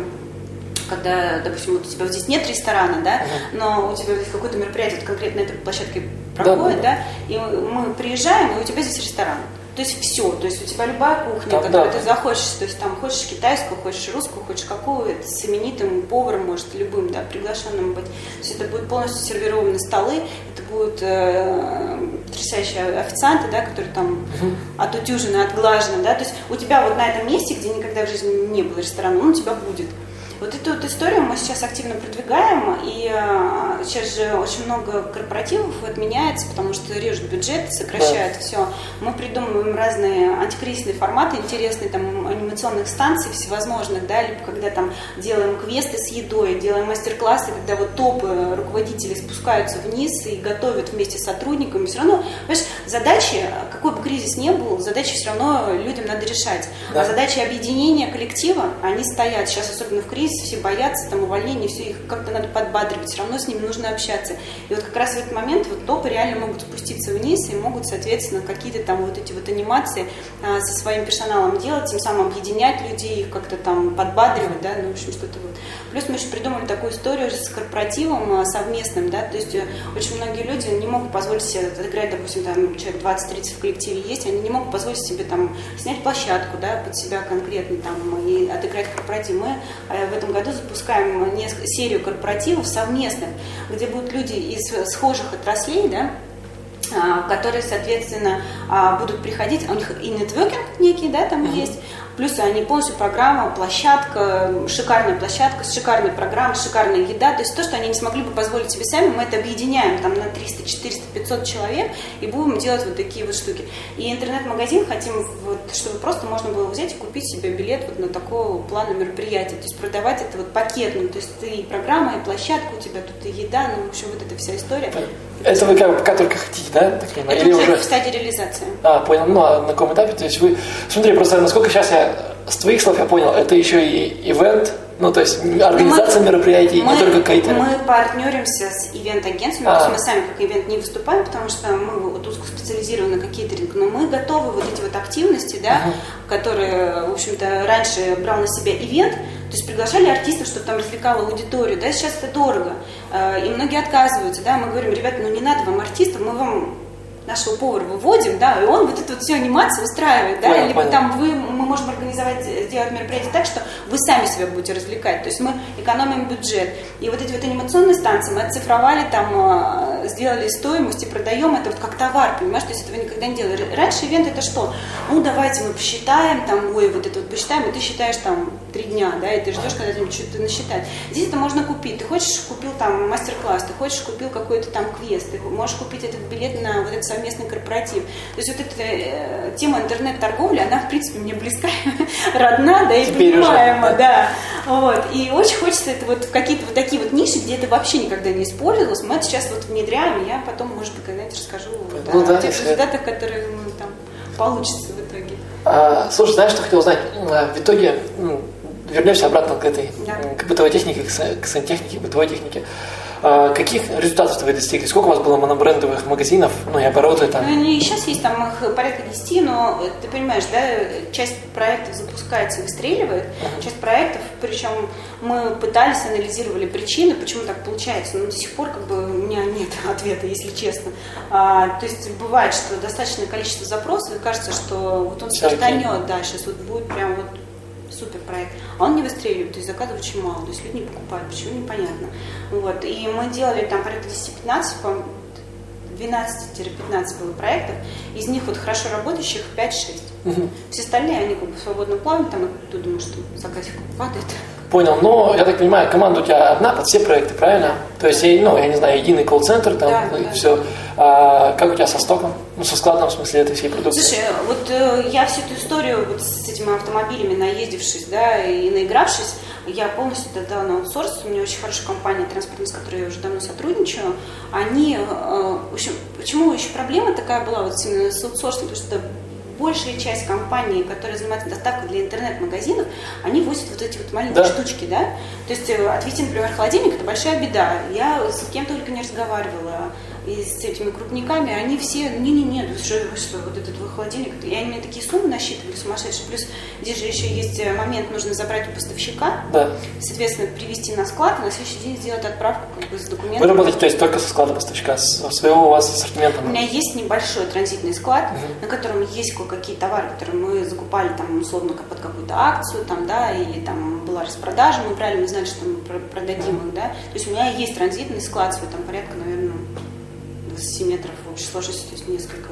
когда, допустим, вот у тебя здесь нет ресторана, да, но у тебя здесь какое-то мероприятие конкретно на этой площадке проходит, да, да, и мы приезжаем, и у тебя здесь ресторан. То есть все, то есть у тебя любая кухня, да, которую да. ты захочешь, то есть там хочешь китайскую, хочешь русскую, хочешь какую, это с именитым поваром, может, любым, да, приглашенным быть. То есть это будут полностью сервированы столы, это будут э, потрясающие официанты, да, которые там угу. отутюжены, отглажены, да, то есть у тебя вот на этом месте, где никогда в жизни не было ресторана, он у тебя будет. Вот эту вот историю мы сейчас активно продвигаем, и э, сейчас же очень много корпоративов отменяется, потому что режут бюджет, сокращают да. все. Мы придумываем разные антикризисные форматы, интересные там анимационных станций всевозможных, да, либо когда там делаем квесты с едой, делаем мастер-классы, когда вот топы руководителей спускаются вниз и готовят вместе с сотрудниками. Все равно, понимаешь, задачи, какой бы кризис ни был, задачи все равно людям надо решать. Да. А задачи объединения коллектива, они стоят сейчас, особенно в кризисе, здесь все боятся там увольнения, все их как-то надо подбадривать, все равно с ними нужно общаться. И вот как раз в этот момент вот топы реально могут спуститься вниз и могут, соответственно, какие-то там вот эти вот анимации а, со своим персоналом делать, тем самым объединять людей, их как-то там подбадривать, да, ну, в общем, что-то вот. Плюс мы еще придумали такую историю с корпоративом а, совместным, да, то есть э, очень многие люди не могут позволить себе отыграть, допустим, там человек 20-30 в коллективе есть, они не могут позволить себе там снять площадку, да, под себя конкретно там и отыграть корпоратив. Мы э, в этом году запускаем несколько, серию корпоративов совместных, где будут люди из схожих отраслей, да, а, которые, соответственно, а, будут приходить, у них и нетворкинг некий, да, там uh-huh. есть, Плюс они полностью программа, площадка, шикарная площадка, шикарная программа, шикарная еда. То есть то, что они не смогли бы позволить себе сами, мы это объединяем там на 300, 400, 500 человек и будем делать вот такие вот штуки. И интернет-магазин хотим, вот, чтобы просто можно было взять и купить себе билет вот на такого плана мероприятия. То есть продавать это вот пакетно. То есть ты и программа, и площадка у тебя, тут и еда, ну, в общем, вот эта вся история. Это вы как, пока только хотите, да? Так Это Или уже в стадии реализации. А, понял. Ну, а на каком этапе? То есть вы... Смотри, просто насколько сейчас я с твоих слов я понял, это еще и ивент, ну, то есть организация мы, мероприятий, мы, не только кейтеры. Мы партнеримся с ивент-агентствами, а. мы сами как ивент не выступаем, потому что мы вот узко специализированы на кейтеринг, но мы готовы вот эти вот активности, да, uh которые, в общем-то, раньше брал на себя ивент, то есть приглашали артистов, чтобы там развлекала аудиторию, да, сейчас это дорого, э, и многие отказываются, да, мы говорим, ребята, ну не надо вам артистов, мы вам нашего повара выводим, да, и он вот эту вот всю анимацию устраивает, да, Понял, либо понял. там вы, мы можем организовать, сделать мероприятие так, что вы сами себя будете развлекать, то есть мы экономим бюджет. И вот эти вот анимационные станции мы оцифровали, там, э, сделали стоимость и продаем это вот как товар, понимаешь, то есть этого никогда не делали. Раньше ивент это что? Ну, давайте мы посчитаем, там, ой, вот это вот посчитаем, и ты считаешь там три дня, да, и ты ждешь, когда тебе что-то насчитать. Здесь это можно купить. Ты хочешь, купил там мастер-класс, ты хочешь, купил какой-то там квест, ты можешь купить этот билет на вот этот совместный корпоратив. То есть вот эта э, тема интернет-торговли, она, в принципе, мне близка, родна, да, и Теперь уже, понимаема, да. да. Вот. И очень хочется это вот в какие-то вот такие вот ниши, где это вообще никогда не использовалось, мы это сейчас вот внедряем, и я потом, может быть, когда-нибудь расскажу да, Ну да, о тех результатах, которые ну, там получится в итоге. А, слушай, знаешь, что хотел узнать? А, В итоге вернемся обратно к этой, Да. к бытовой технике, к сантехнике, к бытовой технике. А, Каких результатов вы достигли? Сколько у вас было монобрендовых магазинов, ну и обороты Ну, там? они и сейчас есть там их порядка 10, но э, ты понимаешь, да, часть проектов запускается и выстреливает, часть проектов, причем мы пытались, анализировали причины, почему так получается, но до сих пор как бы у меня нет ответа, если честно. А, то есть бывает, что достаточное количество запросов, и кажется, что вот он стартанет, да, сейчас вот будет прям вот супер проект, а он не выстреливает, то есть заказов очень мало, то есть люди не покупают, почему непонятно. Вот, и мы делали там порядка 10-15, по-моему, 12-15 было проектов, из них вот хорошо работающих 5-6. Все остальные, они как бы в свободном плавании, там, и ты думаешь, что заказик падает. Понял, но я так понимаю, команда у тебя одна под все проекты, правильно? То есть, ну, я не знаю, единый колл-центр там, Да, и да. все. А как у тебя со стоком? Ну, со складом, в смысле, этой всей продукции? Слушай, вот э, я всю эту историю вот с этими автомобилями наездившись, да, и наигравшись, я полностью отдала на аутсорс. У меня очень хорошая компания транспортная, с которой я уже давно сотрудничаю. Они, э, в общем, почему еще проблема такая была вот именно с аутсорсом, потому что большая часть компаний, которые занимаются доставкой для интернет-магазинов, они возят вот эти вот маленькие Да. штучки, да? То есть э, отвести, например, холодильник, это большая беда. Я с кем только не разговаривала, и с этими крупниками, они все, не-не-не, вы что, вы что, вот этот твой холодильник, и они мне такие суммы насчитывали сумасшедшие. Плюс здесь же еще есть э, момент, нужно забрать у поставщика, Да. соответственно, привезти на склад, и на следующий день сделать отправку как бы с Вы документами. работаете, то есть, только со склада поставщика, с своего у вас ассортимента? У меня есть небольшой транзитный склад, на котором есть кое-какие товары, которые мы закупали там условно под какую-то акцию, там, да, или там была распродажа, мы мы знали, что мы про- продадим их, да. То есть у меня есть транзитный склад свой, там порядка, наверное, 20 метров общей сложности, то есть несколько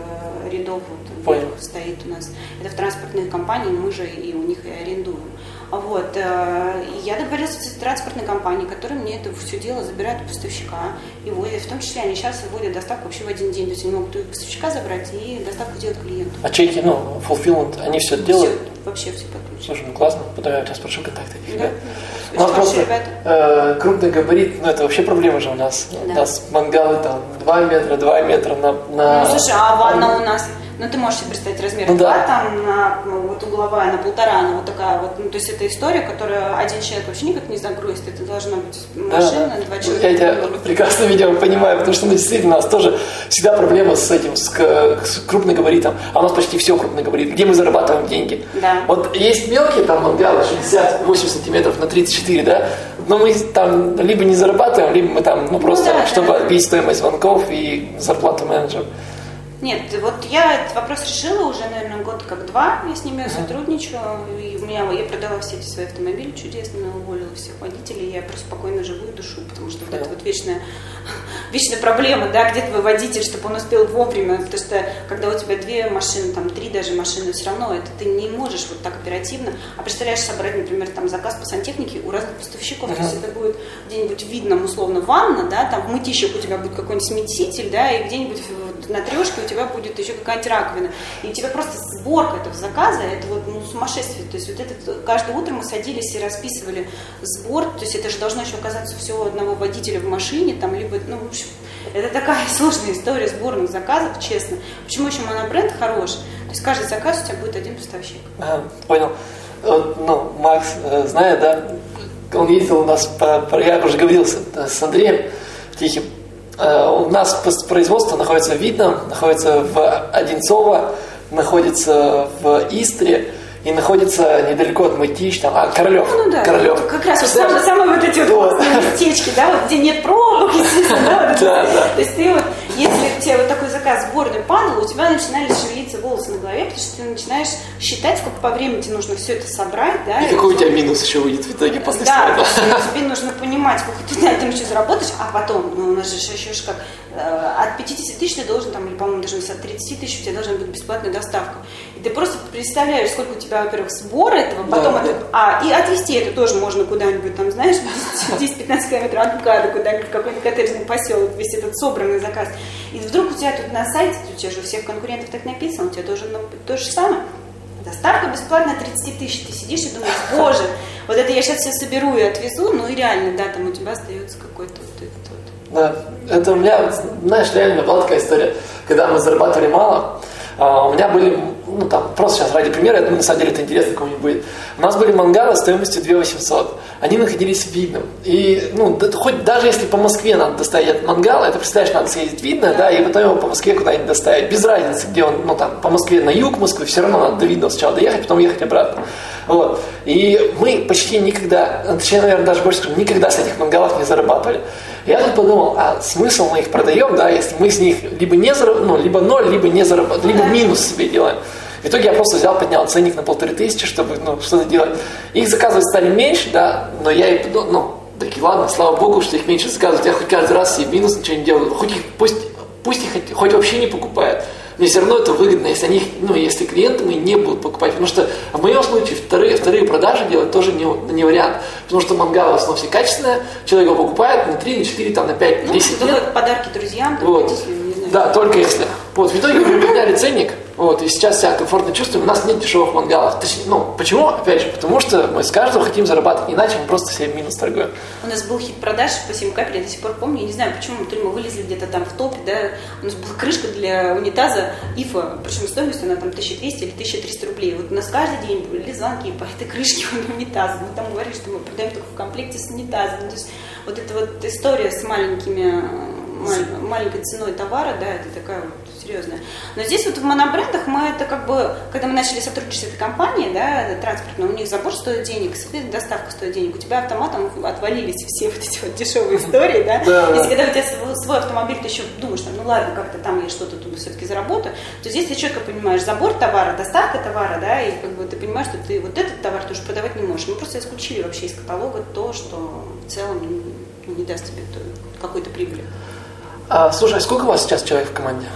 рядов вот вверх стоит у нас. Это в транспортных компаниях, мы же и у них и арендуем. Вот. э, Я договорилась с транспортной компанией, которая мне это все дело забирает у поставщика и возят. В том числе они сейчас вводят доставку вообще в один день. То есть они могут у поставщика забрать и доставку сделать клиенту. А чеки, ну, fulfillment, они все делают? Всё, вообще все подключено. Слушай, ну классно, потом я у тебя спрошу контакты этих Да. ребят. Очень У нас просто э, крупный габарит, ну это вообще проблема же у нас. У Да. нас мангалы там 2 метра, 2 метра на... на... Ну, слушай, а ванна у нас, ну, ты можешь себе представить размер Ну, да. там, на, ну, вот угловая, на полтора, она вот такая вот, ну, то есть это история, которую один человек вообще никак не загрузит, это должна быть Да, машина, да. два человека. Я тебя прекрасно, видимо, понимаю, потому что ну, действительно у нас тоже всегда проблема с этим, с, с крупногабаритом. А у нас почти все крупногабарит. Где мы зарабатываем деньги? Да. Вот есть мелкие там мангалы 60-8 сантиметров на 34, да? Но мы там либо не зарабатываем, либо мы там, ну просто, да, чтобы да. отбить стоимость звонков и зарплату менеджера. Нет, вот я этот вопрос решила уже, наверное, год как два. Я с ними сотрудничаю. И у меня я продала все эти свои автомобили чудесно, уволила всех водителей. Я просто спокойно живу и душу, потому что вот эта вот вечная, вечная проблема, да, где твой водитель, чтобы он успел вовремя. Потому что когда у тебя две машины, там три даже машины, все равно это ты не можешь вот так оперативно. А представляешь, собрать, например, там заказ по сантехнике у разных поставщиков. То есть это будет где-нибудь в видном, условно, ванна, да, там в мытищах у тебя будет какой-нибудь смеситель, да, и где-нибудь на трешке тебя будет еще какая-нибудь раковина. И у тебя просто сборка этого заказа, это вот ну, сумасшествие. То есть вот это каждое утро мы садились и расписывали сбор, то есть это же должно еще оказаться всего одного водителя в машине, там, либо, ну, в общем, это такая сложная история сборных заказов, честно. Почему еще монобренд хорош? То есть каждый заказ у тебя будет один поставщик. Ага, понял. Вот, ну, Макс, э, знает, да, он ездил у нас, по, по- я уже говорил с, с Андреем Тихим, Э, у нас производство находится в Видном, находится в Одинцово, находится в Истре и находится недалеко от Мытищ, там, а, Королев. Ну да, Королев. как раз вот самые, самые вот эти вот Вот. местечки, да, вот где нет пробок, естественно, да, да. То есть ты вот, если тебе вот такой заказ сборный падал, у тебя начинали шевелиться волосы на голове, потому что ты начинаешь считать, сколько по времени тебе нужно все это собрать, да. И, и какой у тебя минус еще выйдет в итоге после да, тебе нужно понимать, сколько ты на этом еще заработаешь, а потом, ну, у нас же еще как, э, от 50 тысяч ты должен, там, или, по-моему, даже от 30 тысяч у тебя должна быть бесплатная доставка. И ты просто представляешь, сколько у тебя, во-первых, сбор этого, потом да, это, да. а, и отвезти это тоже можно куда-нибудь, там, знаешь, 10-15 километров от МКАДа, куда-нибудь в какой-нибудь коттеджный поселок, весь этот собранный заказ. И вдруг у тебя тут на сайте, у тебя же у всех конкурентов так написано, у тебя должно быть то же самое. Доставка бесплатная 30 тысяч. Ты сидишь и думаешь, боже, вот это я сейчас все соберу и отвезу, ну и реально, да, там у тебя остается какой-то вот этот вот. Да, это у меня, знаешь, реально была такая история, когда мы зарабатывали мало, а, у меня были, ну там, просто сейчас ради примера, это, на самом деле это интересно кому-нибудь будет. У нас были мангалы стоимостью 2 800. Они находились в Видном. И, ну, да, хоть даже если по Москве надо доставить от мангала, это, представляешь, надо съездить в Видно, да, и потом его по Москве куда-нибудь доставить. Без разницы, где он, ну, там, по Москве на юг Москвы, все равно надо до Видного сначала доехать, потом ехать обратно. Вот. И мы почти никогда, точнее, наверное, даже больше скажу, никогда с этих мангалов не зарабатывали. Я тут подумал, а смысл мы их продаем, да, если мы с них либо не зараб... ну, либо ноль, либо не зарабатываем, либо минус себе делаем. В итоге я просто взял, поднял ценник на полторы тысячи, чтобы ну, что-то делать. Их заказывать стали меньше, да, но я и подумал, ну, такие, ладно, слава богу, что их меньше заказывают. Я хоть каждый раз себе минус ничего не делаю. Хоть их, пусть, пусть их хоть, хоть вообще не покупают мне все равно это выгодно, если они, ну, если клиенты мои не будут покупать. Потому что в моем случае вторые, вторые продажи делать тоже не, не вариант. Потому что мангал в основном все качественное, человек его покупает на 3, на 4, там, на 5, ну, 10 лет. подарки друзьям, вот. Да, только если. Вот, в итоге мы подняли ценник, вот, и сейчас себя комфортно чувствуем. У нас нет дешевых мангалов. Точнее, ну, почему? Опять же, потому что мы с каждого хотим зарабатывать, иначе мы просто себе минус торгуем. У нас был хит продаж по 7 капель, я до сих пор помню, я не знаю почему, то ли мы вылезли где-то там в топе, да, у нас была крышка для унитаза ИФа, причем стоимость она там 1200 или 1300 рублей. Вот у нас каждый день были звонки по этой крышке унитаза. Мы там говорили, что мы продаем только в комплекте с унитазом. То есть вот эта вот история с маленькими маленькой ценой товара, да, это такая вот серьезная. Но здесь вот в монобрендах мы это как бы, когда мы начали сотрудничать с этой компанией, да, транспортной, у них забор стоит денег, доставка стоит денег, у тебя автоматом отвалились все вот эти вот дешевые истории, да. Если когда у тебя свой автомобиль, ты еще думаешь, там, ну ладно, как-то там я что-то тут все-таки заработаю, то здесь ты четко понимаешь забор товара, доставка товара, да, и как бы ты понимаешь, что ты вот этот товар ты уже продавать не можешь. Мы просто исключили вообще из каталога то, что в целом не даст тебе какой-то прибыли. А, слушай, а сколько у вас сейчас человек в команде?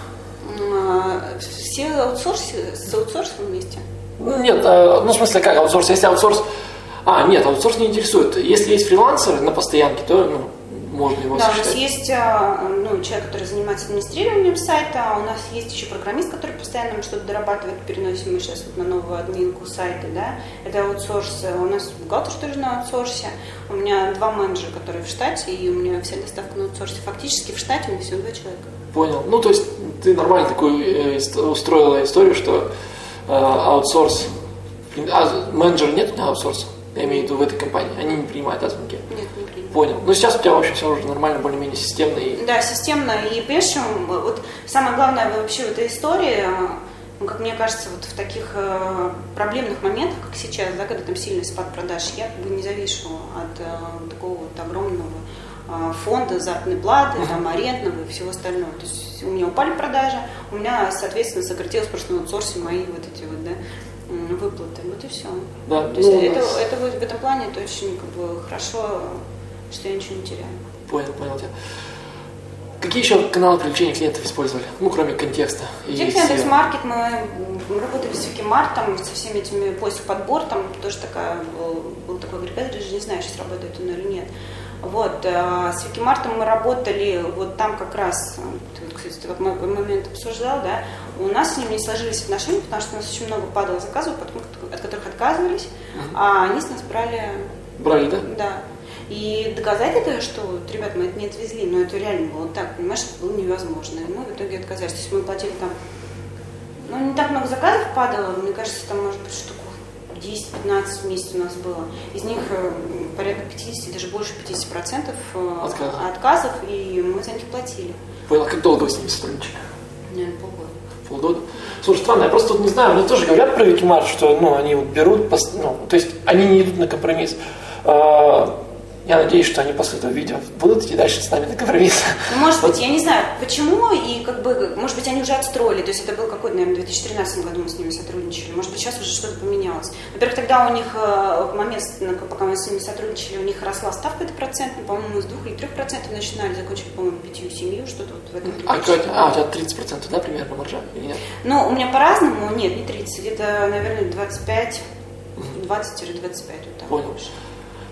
А, все аутсорсы, с аутсорсом вместе. Ну, нет, а, ну в смысле как аутсорс? Если аутсорс... А, нет, аутсорс не интересует. Если есть фрилансеры на постоянке, то ну, можно его Да, сочетать. у нас есть а, ну, человек, который занимается администрированием сайта, у нас есть еще программист, который постоянно что-то дорабатывает, переносим мы сейчас вот на новую админку сайта, да, это аутсорс, у нас бухгалтер тоже на аутсорсе, у меня два менеджера, которые в штате, и у меня вся доставка на аутсорсе, фактически в штате у меня всего два человека. Понял. Ну, то есть ты нормально такую э, устроила историю, что э, аутсорс, а менеджера нет на аутсорсе? Я имею в виду в этой компании. Они не принимают звонки. Понял. Ну, сейчас у тебя вообще все уже нормально, более-менее системно. И... Да, системно. И прежнем, вот самое главное вообще в этой истории, ну, как мне кажется, вот в таких э, проблемных моментах, как сейчас, да, когда там сильный спад продаж, я как бы не завишу от э, такого вот огромного э, фонда заработной платы, там, арендного и всего остального. То есть у меня упали продажи, у меня, соответственно, сократилось просто на аутсорсе мои вот эти вот, да, выплаты. Вот и все. Да, То есть ну, это, это вот в этом плане это очень как бы хорошо, что я ничего не теряю. Понял, понял тебя. Какие еще каналы привлечения клиентов использовали? Ну, кроме контекста. Контекст, Яндекс.Маркет, мы, мы работали с Викимартом, со всеми этими поиск подбор, там тоже такая, был, был такой агрегатор, даже не знаю, сейчас работает он или нет. Вот, э, с Викимартом мы работали, вот там как раз, кстати, ты как момент обсуждал, да, у нас с ними не сложились отношения, потому что у нас очень много падало заказов, от которых отказывались, а они с нас брали... Брали, да? Да. И доказать это, что, вот, ребят, мы это не отвезли, но это реально было так, понимаешь, это было невозможно. Ну, в итоге отказались. То есть мы платили там, ну, не так много заказов падало, мне кажется, там, может быть, штуку 10-15 месяцев у нас было. Из них э, порядка 50, даже больше 50 процентов э, отказов. отказов, и мы за них платили. Понял, как долго вы с ними сотрудничали? Наверное, полгода. Полгода? Слушай, странно, я просто тут не знаю, мне тоже говорят про Викимар, что ну, они вот берут, ну, то есть они не идут на компромисс. Я надеюсь, что они после этого видео будут идти дальше с нами на компромисс. Может быть, я не знаю, почему, и как бы, может быть, они уже отстроили, то есть это был какой-то, наверное, в 2013 году мы с ними сотрудничали, может быть, сейчас уже что-то поменялось. Во-первых, тогда у них, э, в момент, пока мы с ними сотрудничали, у них росла ставка это процентная, по-моему, с 2 или 3 процентов начинали, закончили, по-моему, 5-7, что-то вот в этом. А, а, у тебя 30 процентов, да, примерно маржа нет? Ну, у меня по-разному, нет, не 30, где-то, наверное, 25, 20-25 вот так. Понял.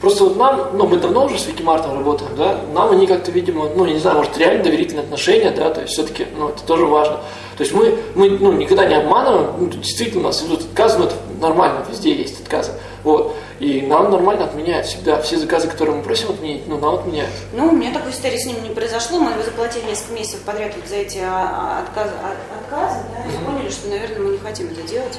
Просто вот нам, ну, мы давно уже с Викимартом работаем, да, нам они как-то, видимо, ну, я не знаю, может, реально доверительные отношения, да, то есть все-таки, ну, это тоже важно. То есть мы, мы ну, никогда не обманываем, ну, действительно у нас идут отказы, но это нормально, везде есть отказы. Вот. И нам нормально отменяют всегда. Все заказы, которые мы просим отменить, ну, нам отменяют. Ну, у меня такой истории с ним не произошло. Мы заплатили несколько месяцев подряд вот за эти а, а, отказы, отказы да, и поняли, что, наверное, мы не хотим это делать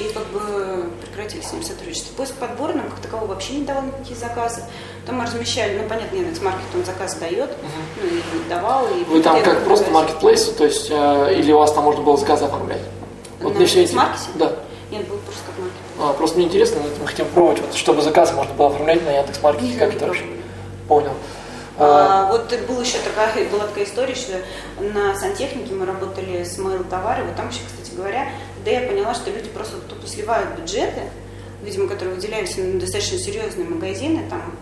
и как бы прекратили с ним сотрудничество. Поиск подбора нам как такового вообще не давал никаких заказов. Там мы размещали, ну, понятно, Яндекс.Маркет он заказ дает, ну, и давал. И Вы там как просто маркетплейс, то есть, э, или у вас там можно было заказы оформлять? Вот на Яндекс.Маркете? Да. Нет, был просто как маркет. А, просто мне интересно, мы хотим пробовать, вот, чтобы заказы можно было оформлять на Яндекс.Маркете, как это вообще? Понял. А, а, вот была еще такая, была такая история, что на сантехнике мы работали с mail товары, вот там еще, кстати говоря, да я поняла, что люди просто тупо сливают бюджеты, видимо, которые выделялись на достаточно серьезные магазины, там,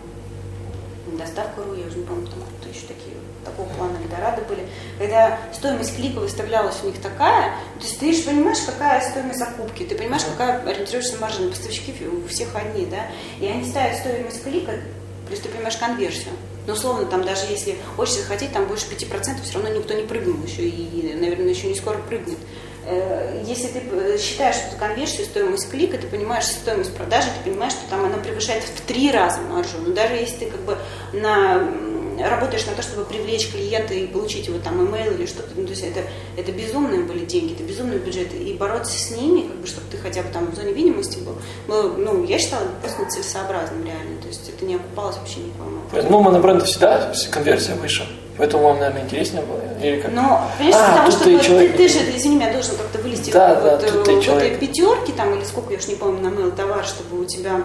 доставка.ру, я уже не помню, там кто еще такие, такого плана Эльдорадо были, когда стоимость клика выставлялась у них такая, то есть ты же понимаешь, какая стоимость закупки, ты понимаешь, какая ориентировочная маржа на поставщики у всех одни, да, и они ставят стоимость клика, плюс ты понимаешь конверсию. Но условно, там даже если очень захотеть, там больше 5%, все равно никто не прыгнул еще и, наверное, еще не скоро прыгнет. Э, если ты э, считаешь эту конверсию, стоимость клика, ты понимаешь стоимость продажи, ты понимаешь, что там она превышает в три раза маржу. Но даже если ты как бы на работаешь на то, чтобы привлечь клиента и получить его там имейл или что-то, ну, то есть это, это безумные были деньги, это безумные бюджеты, и бороться с ними, как бы, чтобы ты хотя бы там в зоне видимости был, ну, ну я считала просто целесообразным реально, то есть это не окупалось вообще никому. Ну, монобренда всегда конверсия выше. Поэтому вам, наверное, интереснее было? Или как? Ну, понимаешь, а, потому что ты, человек... ты, ты же, извини меня, должен как-то вылезти да, вот, да, вот, в этой пятерке, там, или сколько, я уж не помню, на mail товар, чтобы у тебя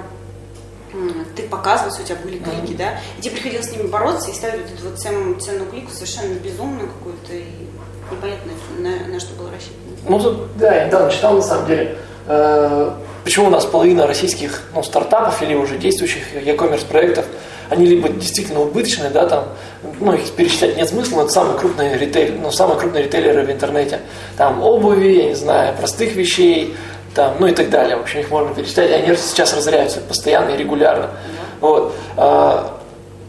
ты показывался, у тебя были клики, mm-hmm. да, и тебе приходилось с ними бороться и ставить вот эту вот цену, цену клику совершенно безумную какую-то и непонятно, на, на что было рассчитано. Ну, тут, да, я недавно читал, на самом деле, э, почему у нас половина российских ну, стартапов или уже действующих e-commerce проектов, они либо действительно убыточные, да, там, ну, их перечислять нет смысла, но это самые крупные ритейлеры, ну, самые крупные ритейлеры в интернете. Там обуви, я не знаю, простых вещей, там, ну и так далее. В общем, их можно перечислять, и они сейчас разоряются постоянно и регулярно. Вот. А,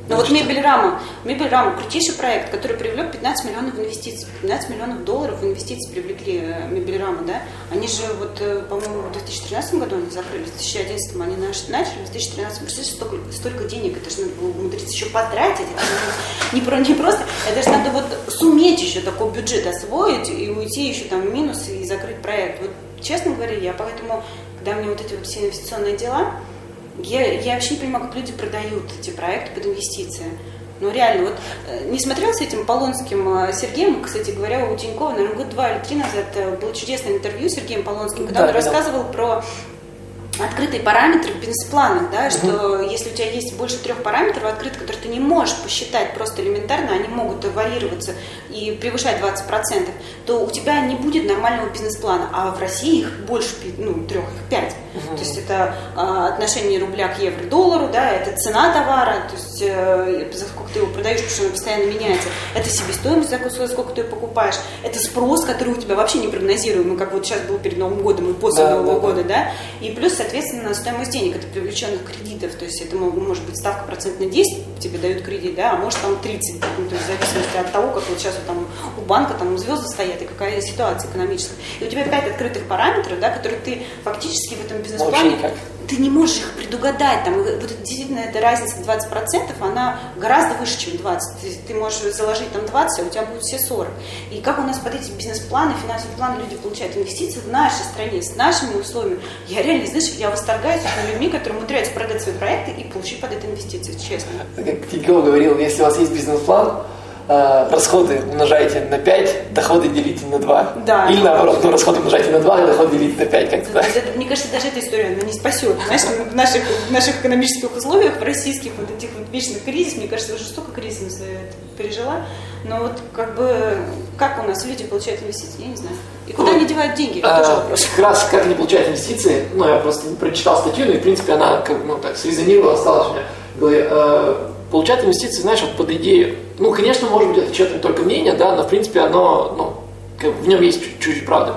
ну вот мебель рама. Мебель рама крутейший проект, который привлек 15 миллионов инвестиций. 15 миллионов долларов инвестиций привлекли э, мебель рама, да? Они же вот, э, по-моему, в 2013 году они закрылись, в 2011 они начали, в 2013 представляете, столько, столько денег, это же надо было умудриться еще потратить, не, про, не просто, это же надо вот суметь еще такой бюджет освоить и уйти еще там в минус и закрыть проект. Вот честно говоря, я поэтому, когда мне вот эти вот все инвестиционные дела, я, я вообще не понимаю, как люди продают эти проекты под инвестиции. Ну, реально, вот э, не смотрел с этим Полонским э, Сергеем, кстати говоря, у Тинькова, наверное, год два или три назад э, было чудесное интервью с Сергеем Полонским, когда да, он да. рассказывал про открытые параметры в бизнес-планах, да, что угу. если у тебя есть больше трех параметров открытых, которые ты не можешь посчитать просто элементарно, они могут варьироваться и превышать 20%, то у тебя не будет нормального бизнес-плана. А в России их больше ну, трех, их пять. Угу. То есть это э, отношение рубля к евро доллару, да, это цена товара, то есть э, за сколько ты его продаешь, потому что он постоянно меняется, это себестоимость, за сколько ты его покупаешь, это спрос, который у тебя вообще не прогнозируемый, как вот сейчас был перед Новым годом и после да, Нового да, года, да. да, и плюс, соответственно, стоимость денег, это привлеченных кредитов, то есть это может быть ставка процентная 10, тебе дают кредит, да, а может там 30, ну, то есть в зависимости от того, как вот сейчас вот там у банка там звезды стоят и какая ситуация экономическая. И у тебя пять открытых параметров, да, которые ты фактически в этом бизнес-плане ты не можешь их предугадать. Там, вот действительно эта разница 20%, она гораздо выше, чем 20. Ты, ты можешь заложить там 20, а у тебя будет все 40. И как у нас под эти бизнес-планы, финансовые планы люди получают инвестиции в нашей стране, с нашими условиями. Я реально, знаешь, я восторгаюсь людьми, которые умудряются продать свои проекты и получить под это инвестиции, честно. Как Тинькова говорил, если у вас есть бизнес-план, э, расходы умножайте на 5, доходы делите на 2. Да. Или наоборот, ну, расходы умножайте на 2, а доходы делите на 5. Как-то, да. Мне кажется, даже эта история она не спасет. Знаешь, в наших, в наших экономических условиях, в российских вот этих вот вечный кризис, мне кажется, уже столько кризисов пережила, но вот как бы, как у нас люди получают инвестиции, я не знаю. И куда ну, они девают деньги? Это а, тоже вопрос. Как раз как они получают инвестиции, ну, я просто прочитал статью, ну, и, в принципе, она, как, ну, так, срезонировала, осталась у меня. Э, получают инвестиции, знаешь, вот под идею, ну, конечно, может быть, это чье-то только мнение, да, но, в принципе, оно, ну, в нем есть чуть-чуть правды.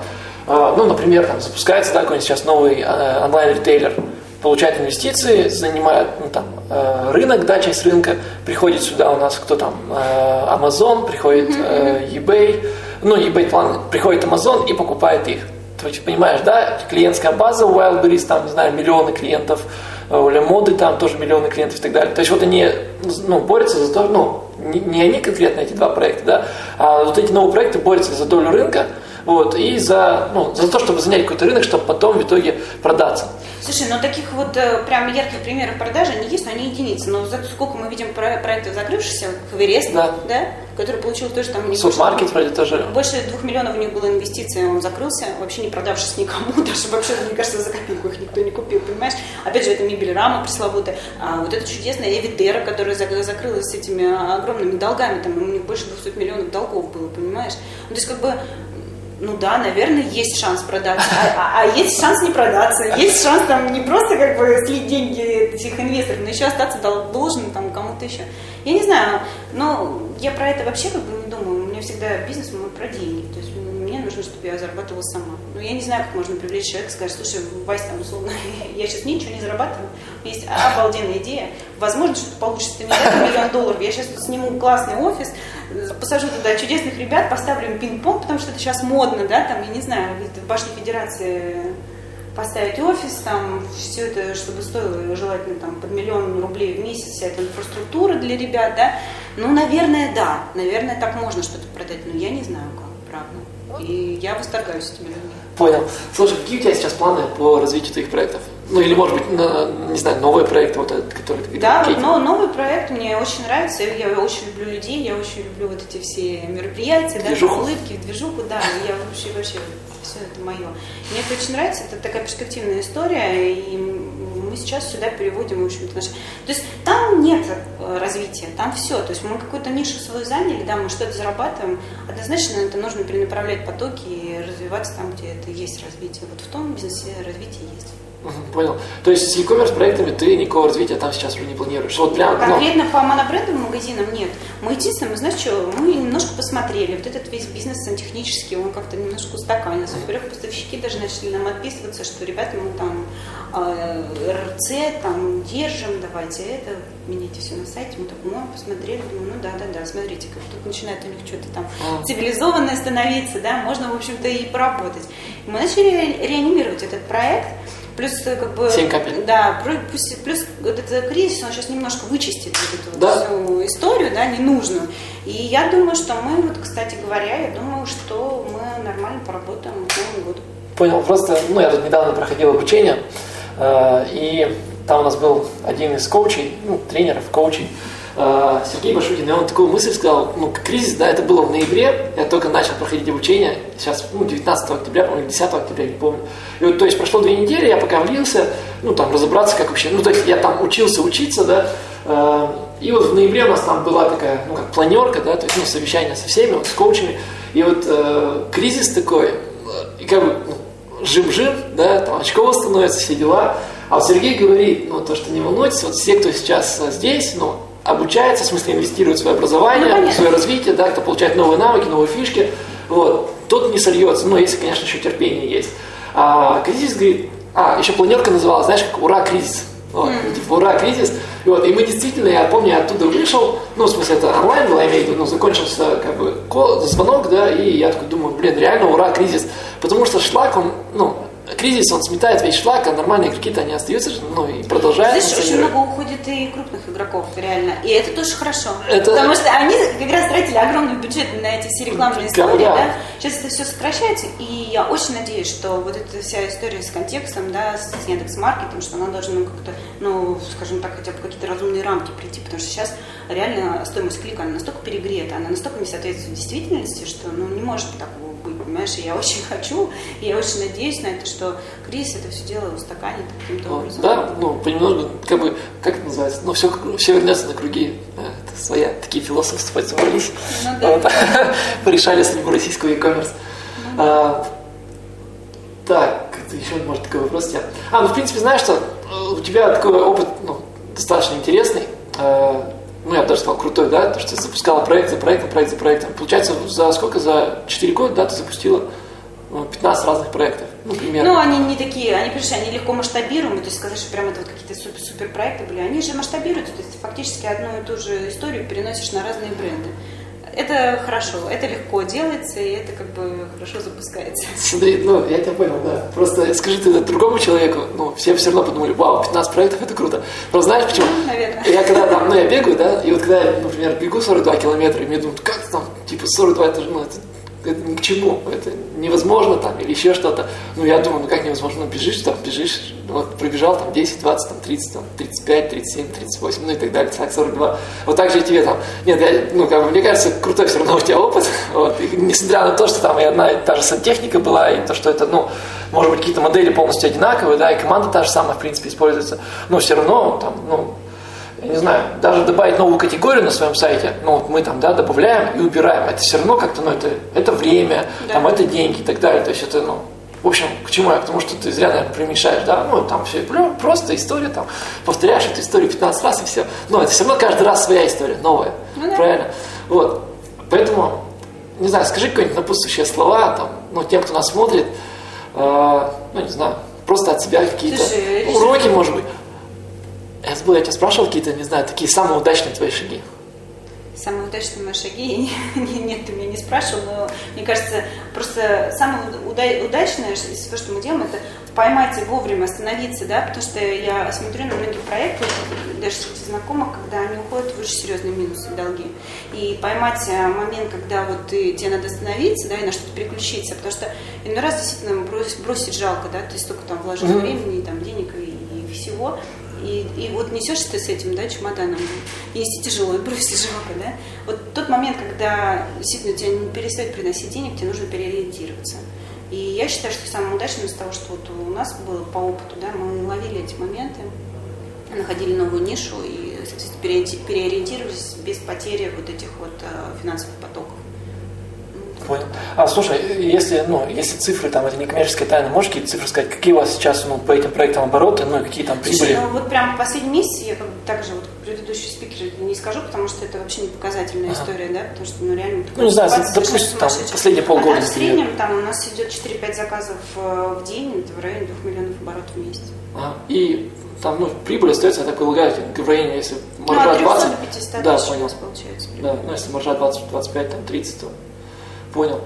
Э, ну, например, там, запускается, да, какой-нибудь сейчас новый э, онлайн-ритейлер, получает инвестиции, занимает ну, там, э, рынок, да, часть рынка, приходит сюда у нас кто там, Amazon, приходит eBay, ну, eBay план, приходит Amazon и покупает их. То есть, понимаешь, да, клиентская база у Wildberries, там, не знаю, миллионы клиентов, у Моды там тоже миллионы клиентов и так далее. То есть вот они ну, борются за то, ну, не, не они конкретно, эти два проекта, да, а вот эти новые проекты борются за долю рынка, вот, и за, ну, за то, чтобы занять какой-то рынок, чтобы потом в итоге продаться. Слушай, ну таких вот э, прям ярких примеров продажи они есть, но они единицы. Но зато сколько мы видим про проектов закрывшихся, Хверест, да. да, который получил тоже там... Субмаркет вроде тоже. Больше двух миллионов у них было инвестиций, он закрылся, вообще не продавшись никому, даже вообще, мне кажется, за копейку их никто не купил, понимаешь? Опять же, это мебель рама пресловутая. А вот это чудесная Эвитера, которая закрылась с этими огромными долгами, там у них больше 200 миллионов долгов было, понимаешь? Ну, то есть как бы ну да, наверное, есть шанс продаться, а, а, а есть шанс не продаться, есть шанс там не просто как бы слить деньги этих инвесторов, но еще остаться должным там кому-то еще. Я не знаю, но я про это вообще как бы не думаю, у меня всегда бизнес мой про деньги, то есть мне нужно, чтобы я зарабатывала сама. Но я не знаю, как можно привлечь человека, сказать, слушай, Вась, там, условно, я сейчас ничего не зарабатываю, есть обалденная идея, возможно, что-то получится, ты миллион долларов, я сейчас сниму классный офис, посажу туда чудесных ребят, поставлю им пинг-понг, потому что это сейчас модно, да, там, я не знаю, в башне Федерации поставить офис, там, все это, чтобы стоило желательно там под миллион рублей в месяц, вся эта инфраструктура для ребят, да, ну, наверное, да, наверное, так можно что-то продать, но я не знаю как, правда. И я восторгаюсь этими людьми. Понял. Слушай, какие у тебя сейчас планы по развитию твоих проектов? Ну или, может быть, на, не знаю, новые проекты, вот этот, который ты Да, вот, но новый проект мне очень нравится. Я очень люблю людей, я очень люблю вот эти все мероприятия, да, улыбки, движуху, да, я вообще, вообще, все это мое. Мне это очень нравится, это такая перспективная история, и мы сейчас сюда переводим, в общем-то, наши... То есть там нет э, развития, там все. То есть мы какую-то нишу свою заняли, да, мы что-то зарабатываем. Однозначно это нужно перенаправлять потоки и развиваться там, где это есть развитие. Вот в том бизнесе развитие есть. Понял. То есть с e-commerce проектами ты никакого развития там сейчас уже не планируешь? Вот прям, ну. Конкретно ну... по монобрендовым магазинам нет. Мы единственное, мы знаешь что, мы немножко посмотрели, вот этот весь бизнес сантехнический, он как-то немножко устаканился. Во-первых, поставщики даже начали нам отписываться, что ребята, мы там э, РЦ, там держим, давайте это, меняйте все на сайте. Мы так, ну, посмотрели, думаю, ну да, да, да, смотрите, как тут начинает у них что-то там а. цивилизованное становиться, да, можно, в общем-то, и поработать. Мы начали реанимировать этот проект, Плюс как бы... 7 капель. Да, плюс, плюс вот этот кризис, он сейчас немножко вычистит вот эту да. всю историю, да, ненужную. И я думаю, что мы, вот, кстати говоря, я думаю, что мы нормально поработаем к Новому году. Понял, просто, ну, я тут недавно проходил обучение, э, и там у нас был один из коучей, ну, тренеров, коучей, э, Сергей Башутин, и он такую мысль сказал, ну, кризис, да, это было в ноябре, я только начал проходить обучение, сейчас, ну, 19 октября, по-моему, 10 октября, не помню. И вот, то есть прошло две недели, я пока влился, ну, там, разобраться, как вообще, ну, то есть я там учился учиться, да, э, и вот в ноябре у нас там была такая, ну, как планерка, да, то есть, ну, совещание со всеми, вот, с коучами, и вот э, кризис такой, и как бы, ну, жим-жим, да, там, очково становится, все дела, а вот Сергей говорит, ну, то, что не волнуйтесь, вот все, кто сейчас здесь, ну, обучается, в смысле инвестирует в свое образование, ну, в свое развитие, да, кто получает новые навыки, новые фишки, вот, тот не сольется, ну, если, конечно, еще терпение есть. А кризис, говорит, а, еще планерка называлась, знаешь, как «Ура, кризис». Вот, mm. типа, ура, кризис. И, вот, и мы действительно, я помню, я оттуда вышел, ну, в смысле, это онлайн было, я имею в виду, ну, закончился, как бы, звонок, да, и я такой думаю, блин, реально, ура, кризис. Потому что шлак, он, ну, кризис, он сметает весь шлак, а нормальные игроки-то они остаются, ну и продолжают. Знаешь, очень много уходит и крупных игроков, реально. И это тоже хорошо. Это... Потому что они как раз тратили огромный бюджет на эти все рекламные истории, да. да. Сейчас это все сокращается, и я очень надеюсь, что вот эта вся история с контекстом, да, с Яндекс.Маркетом, что она должна ну, как-то, ну, скажем так, хотя бы какие-то разумные рамки прийти, потому что сейчас реально стоимость клика, она настолько перегрета, она настолько не соответствует действительности, что ну, не может такого быть, понимаешь? И я очень хочу, и я очень надеюсь на это, что Крис это все дело устаканит каким-то образом. Да, ну, понемножку, как бы, как это называется, ну, все, все вернется на круги. Это своя, такие философы собрались. Ну, да. вот, порешали судьбу российского e-commerce. Ну, да. а, так, еще, может, такой вопрос у тебя. А, ну, в принципе, знаешь что, у тебя такой опыт, ну, достаточно интересный. Ну, я бы даже сказал, крутой, да, то, что ты запускала проект за проектом, проект за проектом. Получается, за сколько? За 4 года, да, ты запустила 15 ну, разных проектов, ну, примерно. Ну, они не такие, они, конечно, они легко масштабируемые, то есть сказать, что прям это вот какие-то супер-супер проекты были, они же масштабируются, то есть фактически одну и ту же историю переносишь на разные бренды. Это хорошо, это легко делается, и это как бы хорошо запускается. Смотри, ну, я тебя понял, да. Просто скажи ты это другому человеку, ну, все все равно подумали, вау, 15 проектов, это круто. Просто знаешь почему? Ну, наверное. Я когда там, ну, я бегаю, да, и вот когда я, например, бегу 42 километра, и мне думают, как там, типа, 42, это же, ну, это это ни к чему, это невозможно там или еще что-то. Ну, я думаю, ну как невозможно, ну, бежишь там, бежишь, ну, вот пробежал там 10, 20, там 30, там 35, 37, 38, ну и так далее, так 42. Вот так же и тебе там. Нет, я, ну, как бы, мне кажется, крутой все равно у тебя опыт. Вот, и несмотря на то, что там и одна и та же сантехника была, и то, что это, ну, может быть, какие-то модели полностью одинаковые, да, и команда та же самая, в принципе, используется, но все равно там, ну, я не знаю, даже добавить новую категорию на своем сайте, ну вот мы там, да, добавляем и убираем, это все равно как-то, ну это, это время, да. там это деньги и так далее, то есть это, ну, в общем, к чему я? К тому, что ты зря, наверное, примешаешь, да, ну, там все, просто история, там, повторяешь эту историю 15 раз и все. Но это все равно каждый раз своя история, новая, ну, да. правильно? Вот, поэтому, не знаю, скажи какие-нибудь напутствующие слова, там, ну, тем, кто нас смотрит, э, ну, не знаю, просто от себя какие-то уроки, может быть. Я забыл, я тебя спрашивал какие-то, не знаю, такие самые удачные твои шаги. Самые удачные мои шаги? Нет, ты меня не спрашивал, но мне кажется, просто самое уда- удачное из всего, что мы делаем, это поймать и вовремя остановиться, да, потому что я смотрю на многие проекты, даже среди знакомых, когда они уходят в очень серьезные минусы, долги. И поймать э, момент, когда вот ты, тебе надо остановиться, да, и на что-то переключиться, потому что иной раз действительно бросить, бросить жалко, да, то есть столько там вложить mm-hmm. времени, там, денег и, и всего, и, и вот несешься ты с этим, да, чемоданом, если тяжело, и бросить жалко, да. Вот тот момент, когда действительно тебе не перестает приносить денег, тебе нужно переориентироваться. И я считаю, что самое удачное из того, что вот у нас было по опыту, да, мы ловили эти моменты, находили новую нишу и, переориентировались без потери вот этих вот э, финансовых потоков. Понял. А слушай, если, ну, если цифры, там, это не коммерческая тайна, можешь какие-то цифры сказать, какие у вас сейчас ну, по этим проектам обороты, ну, и какие там прибыли? Слушай, ну, вот прям в последний месяц я как бы также вот предыдущий спикер не скажу, потому что это вообще не показательная ага. история, да, потому что, ну, реально... Ну, не знаю, допустим, там, последние полгода. А в среднем там у нас идет 4-5 заказов э, в день, это в районе 2 миллионов оборотов в месяц. Ага. И там, ну, прибыль остается, я так полагаю, в районе, если маржа ну, 20... 500 да, понял. получается. Да, ну, если маржа 20, 25, там, 30, то понял.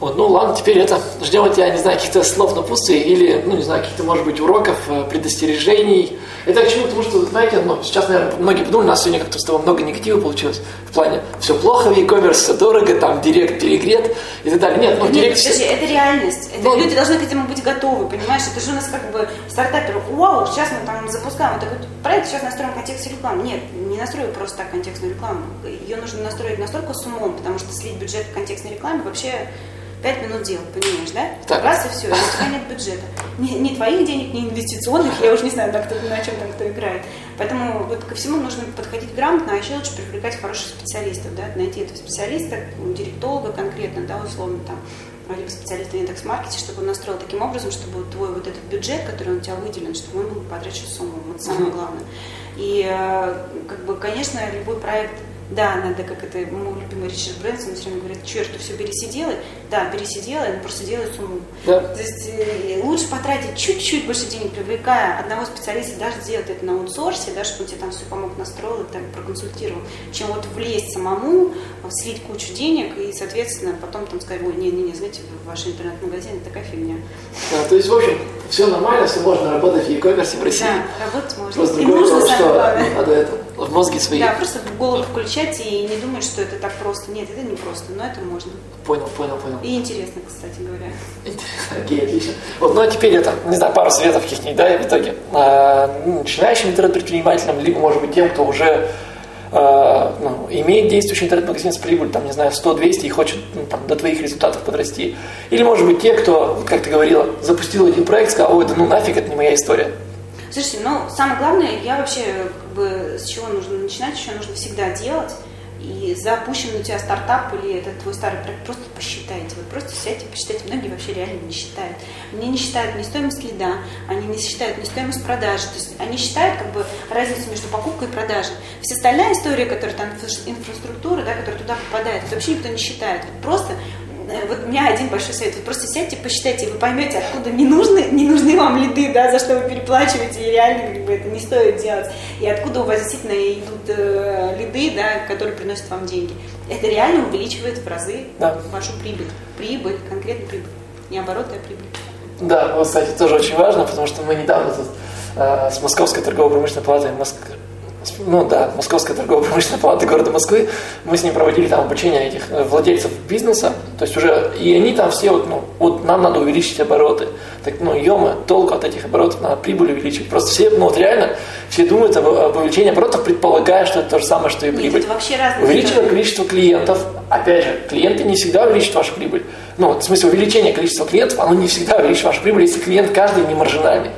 Вот, ну ладно, теперь это, ждем от тебя, не знаю, каких-то слов напутствия или, ну не знаю, каких-то, может быть, уроков, э, предостережений. Это к чему? Потому что, знаете, ну, сейчас, наверное, многие подумали, у нас сегодня как-то с тобой много негатива получилось. В плане, все плохо в e-commerce, дорого, там, директ перегрет и так далее. Нет, ну, Нет, директ... подожди, это реальность. Это Но... люди должны к этому быть готовы, понимаешь? Это же у нас как бы стартапер, вау, сейчас мы там запускаем вот такой проект, сейчас настроим контекст рекламы. Нет, не настрою просто так контекстную рекламу. Ее нужно настроить настолько с умом, потому что слить бюджет в контекстной рекламе вообще Пять минут дел, понимаешь, да? Так. Раз и все, и у тебя нет бюджета. Ни, ни твоих денег, ни инвестиционных, я уже не знаю, на, кто, на чем там кто играет. Поэтому вот ко всему нужно подходить грамотно, а еще лучше привлекать хороших специалистов, да, найти этого специалиста, директолога конкретно, да, условно там, либо специалиста в индекс-маркете, чтобы он настроил таким образом, чтобы твой вот этот бюджет, который у тебя выделен, чтобы он был потрачен сумму. Вот самое главное. И, э, как бы, конечно, любой проект да, надо, как это мой любимый Ричард Брэнсон все время говорит, черт, ты все пересидела. Да, пересидела, но просто делай с умом. Да. То есть э, лучше потратить чуть-чуть больше денег, привлекая одного специалиста, даже сделать это на аутсорсе, да, чтобы он тебе там все помог настроил и там проконсультировал, чем вот влезть самому, слить кучу денег и, соответственно, потом там сказать, ой, не-не-не, знаете, ваш интернет-магазин это такая фигня. Да, то есть, в общем, все нормально, все можно работать в e-commerce в России. Да, работать можно. Просто и нужно, что надо это в мозги свои. Да, просто в голову включать и не думать, что это так просто. Нет, это не просто, но это можно. Понял, понял, понял. И интересно, кстати говоря. Окей, отлично. Вот, ну а теперь это, не знаю, пару советов каких-нибудь, да, в итоге. А, ну, начинающим интернет-предпринимателям, либо, может быть, тем, кто уже э, ну, имеет действующий интернет-магазин с прибылью, там, не знаю, 100-200 и хочет ну, там, до твоих результатов подрасти. Или, может быть, те, кто, как ты говорила, запустил один проект, сказал, ой, да ну нафиг, это не моя история. Слушайте, ну, самое главное, я вообще, как бы, с чего нужно начинать, еще нужно всегда делать, и запущен у тебя стартап или это твой старый проект, просто посчитайте. Вы просто сядьте, посчитайте. Многие вообще реально не считают. Они не считают ни стоимость лида, они не считают ни стоимость продажи. То есть они считают как бы разницу между покупкой и продажей. Вся остальная история, которая там инфраструктура, да, которая туда попадает, вообще никто не считает. Просто вот у меня один большой совет. Вы просто сядьте, посчитайте, вы поймете, откуда не нужны, не нужны вам лиды, да, за что вы переплачиваете, и реально как бы, это не стоит делать. И откуда у вас действительно идут э, лиды, да, которые приносят вам деньги. Это реально увеличивает в разы да. вашу прибыль. Прибыль, конкретно прибыль. Не обороты, а прибыль. Да, вот, кстати, тоже очень важно, потому что мы недавно тут э, с Московской торгово-промышленной палатой Моск ну да, Московская торгово-промышленная палата города Москвы, мы с ним проводили там обучение этих э, владельцев бизнеса, то есть уже, и они там все, вот, ну, вот нам надо увеличить обороты, так, ну, ема, толку от этих оборотов, надо прибыль увеличить, просто все, ну, вот реально, все думают об, об увеличении оборотов, предполагая, что это то же самое, что и прибыль. Нет, вообще разные Увеличивание количества клиентов, опять же, клиенты не всегда увеличат вашу прибыль, ну, в смысле, увеличение количества клиентов, оно не всегда увеличит вашу прибыль, если клиент каждый не маржинальный.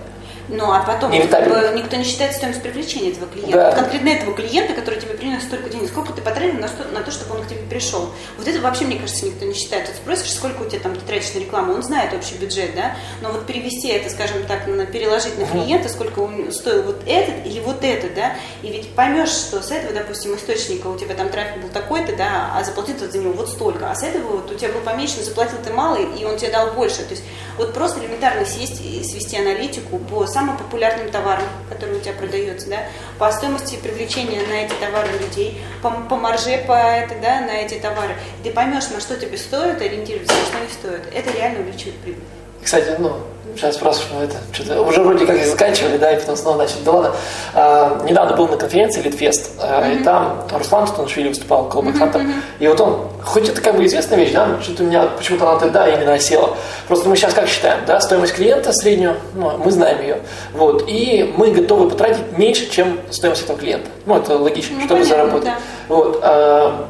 Ну, а потом как никто не считает стоимость привлечения этого клиента. Да. Вот конкретно этого клиента, который тебе принес столько денег, сколько ты потратил на, что, на то, чтобы он к тебе пришел. Вот это вообще, мне кажется, никто не считает. Ты спросишь, сколько у тебя там ты тратишь на рекламу, он знает общий бюджет, да, но вот перевести это, скажем так, на, переложить на клиента, сколько он стоил вот этот или вот этот, да, и ведь поймешь, что с этого, допустим, источника у тебя там трафик был такой-то, да, а заплатил ты за него вот столько, а с этого вот у тебя был поменьше, заплатил ты мало, и он тебе дал больше. То есть вот просто элементарно сесть и свести аналитику по самым популярным товарам, которые у тебя продаются, да, по стоимости привлечения на эти товары людей, по, по марже по это, да, на эти товары. Ты поймешь, на что тебе стоит ориентироваться, на что не стоит. Это реально увеличивает прибыль. Кстати, ну, сейчас спрашиваю, это что-то уже вроде как и заканчивали, да, и потом снова начали. Да ладно. А, недавно был на конференции Литфест, mm-hmm. и там Руслан Тутаншвили выступал, колбэкхантер, mm-hmm. и вот он, хоть это как бы известная вещь, да, что-то у меня почему-то она тогда именно осела. Просто мы сейчас как считаем, да, стоимость клиента среднюю, ну, мы знаем ее, вот, и мы готовы потратить меньше, чем стоимость этого клиента. Ну, это логично, ну, чтобы понятно, заработать. Да. Вот, а,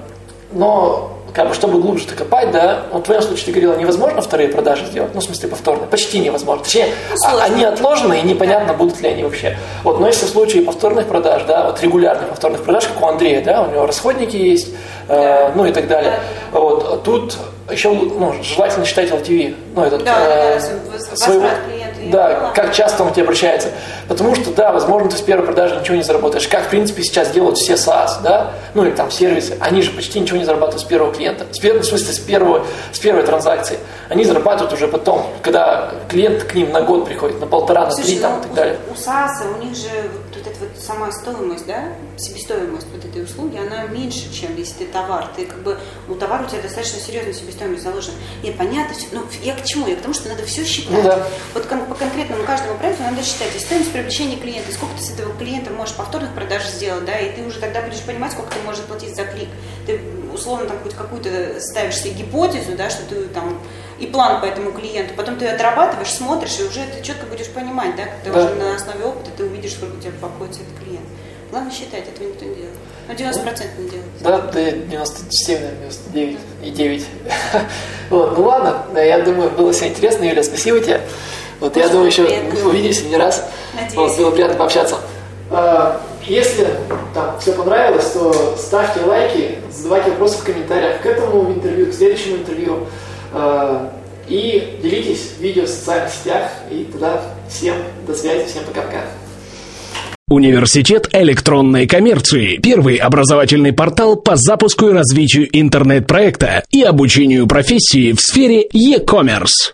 но как бы, чтобы глубже копать, да, вот в твоем случае ты говорила, невозможно вторые продажи сделать, ну, в смысле, повторные, почти невозможно. Точнее, Сложно. они отложены, и непонятно, будут ли они вообще. Вот, но если в случае повторных продаж, да, вот регулярных повторных продаж, как у Андрея, да, у него расходники есть, э, ну и так далее. Вот, тут еще ну, желательно считать LTV. Ну, этот, да, э, да, своего, да, как часто он к тебе обращается. Потому что, да, возможно, ты с первой продажи ничего не заработаешь. Как, в принципе, сейчас делают все SaaS, да, ну или там сервисы. Они же почти ничего не зарабатывают с первого клиента. С первого, в смысле, с, первого, с первой транзакции. Они зарабатывают уже потом, когда клиент к ним на год приходит, на полтора, на Слушай, три там, ну, и так далее. У, у SaaS, у них же вот эта вот сама стоимость, да, себестоимость вот этой услуги, она меньше, чем если ты товар. Ты как бы, ну, товар у тебя достаточно серьезная себестоимость заложена. Нет, понятно, все, ну, я к чему? Я к тому, что надо все считать. Ну, да. Вот кон- по конкретному каждому проекту надо считать и стоимость привлечения клиента, сколько ты с этого клиента можешь повторных продаж сделать, да, и ты уже тогда будешь понимать, сколько ты можешь платить за клик. Ты условно там хоть какую-то ставишь себе гипотезу, да, что ты там и план по этому клиенту, потом ты отрабатываешь, смотришь, и уже ты четко будешь понимать, да, когда да. уже на основе опыта ты увидишь, сколько у тебя обходится этот клиент. Главное считать, этого никто не делает. Ну, 90% не делает. Да, да, 97, наверное, 99 и 9. вот, ну ладно, я думаю, было все интересно, Юля, спасибо тебе. Вот, Очень я думаю, еще приятно. увидимся не раз. Надеюсь. Вот, было приятно пообщаться. А, если там все понравилось, то ставьте лайки, задавайте вопросы в комментариях к этому интервью, к следующему интервью. А, и делитесь видео в социальных сетях. И тогда всем до связи, всем пока-пока. Университет электронной коммерции. Первый образовательный портал по запуску и развитию интернет-проекта и обучению профессии в сфере e-commerce.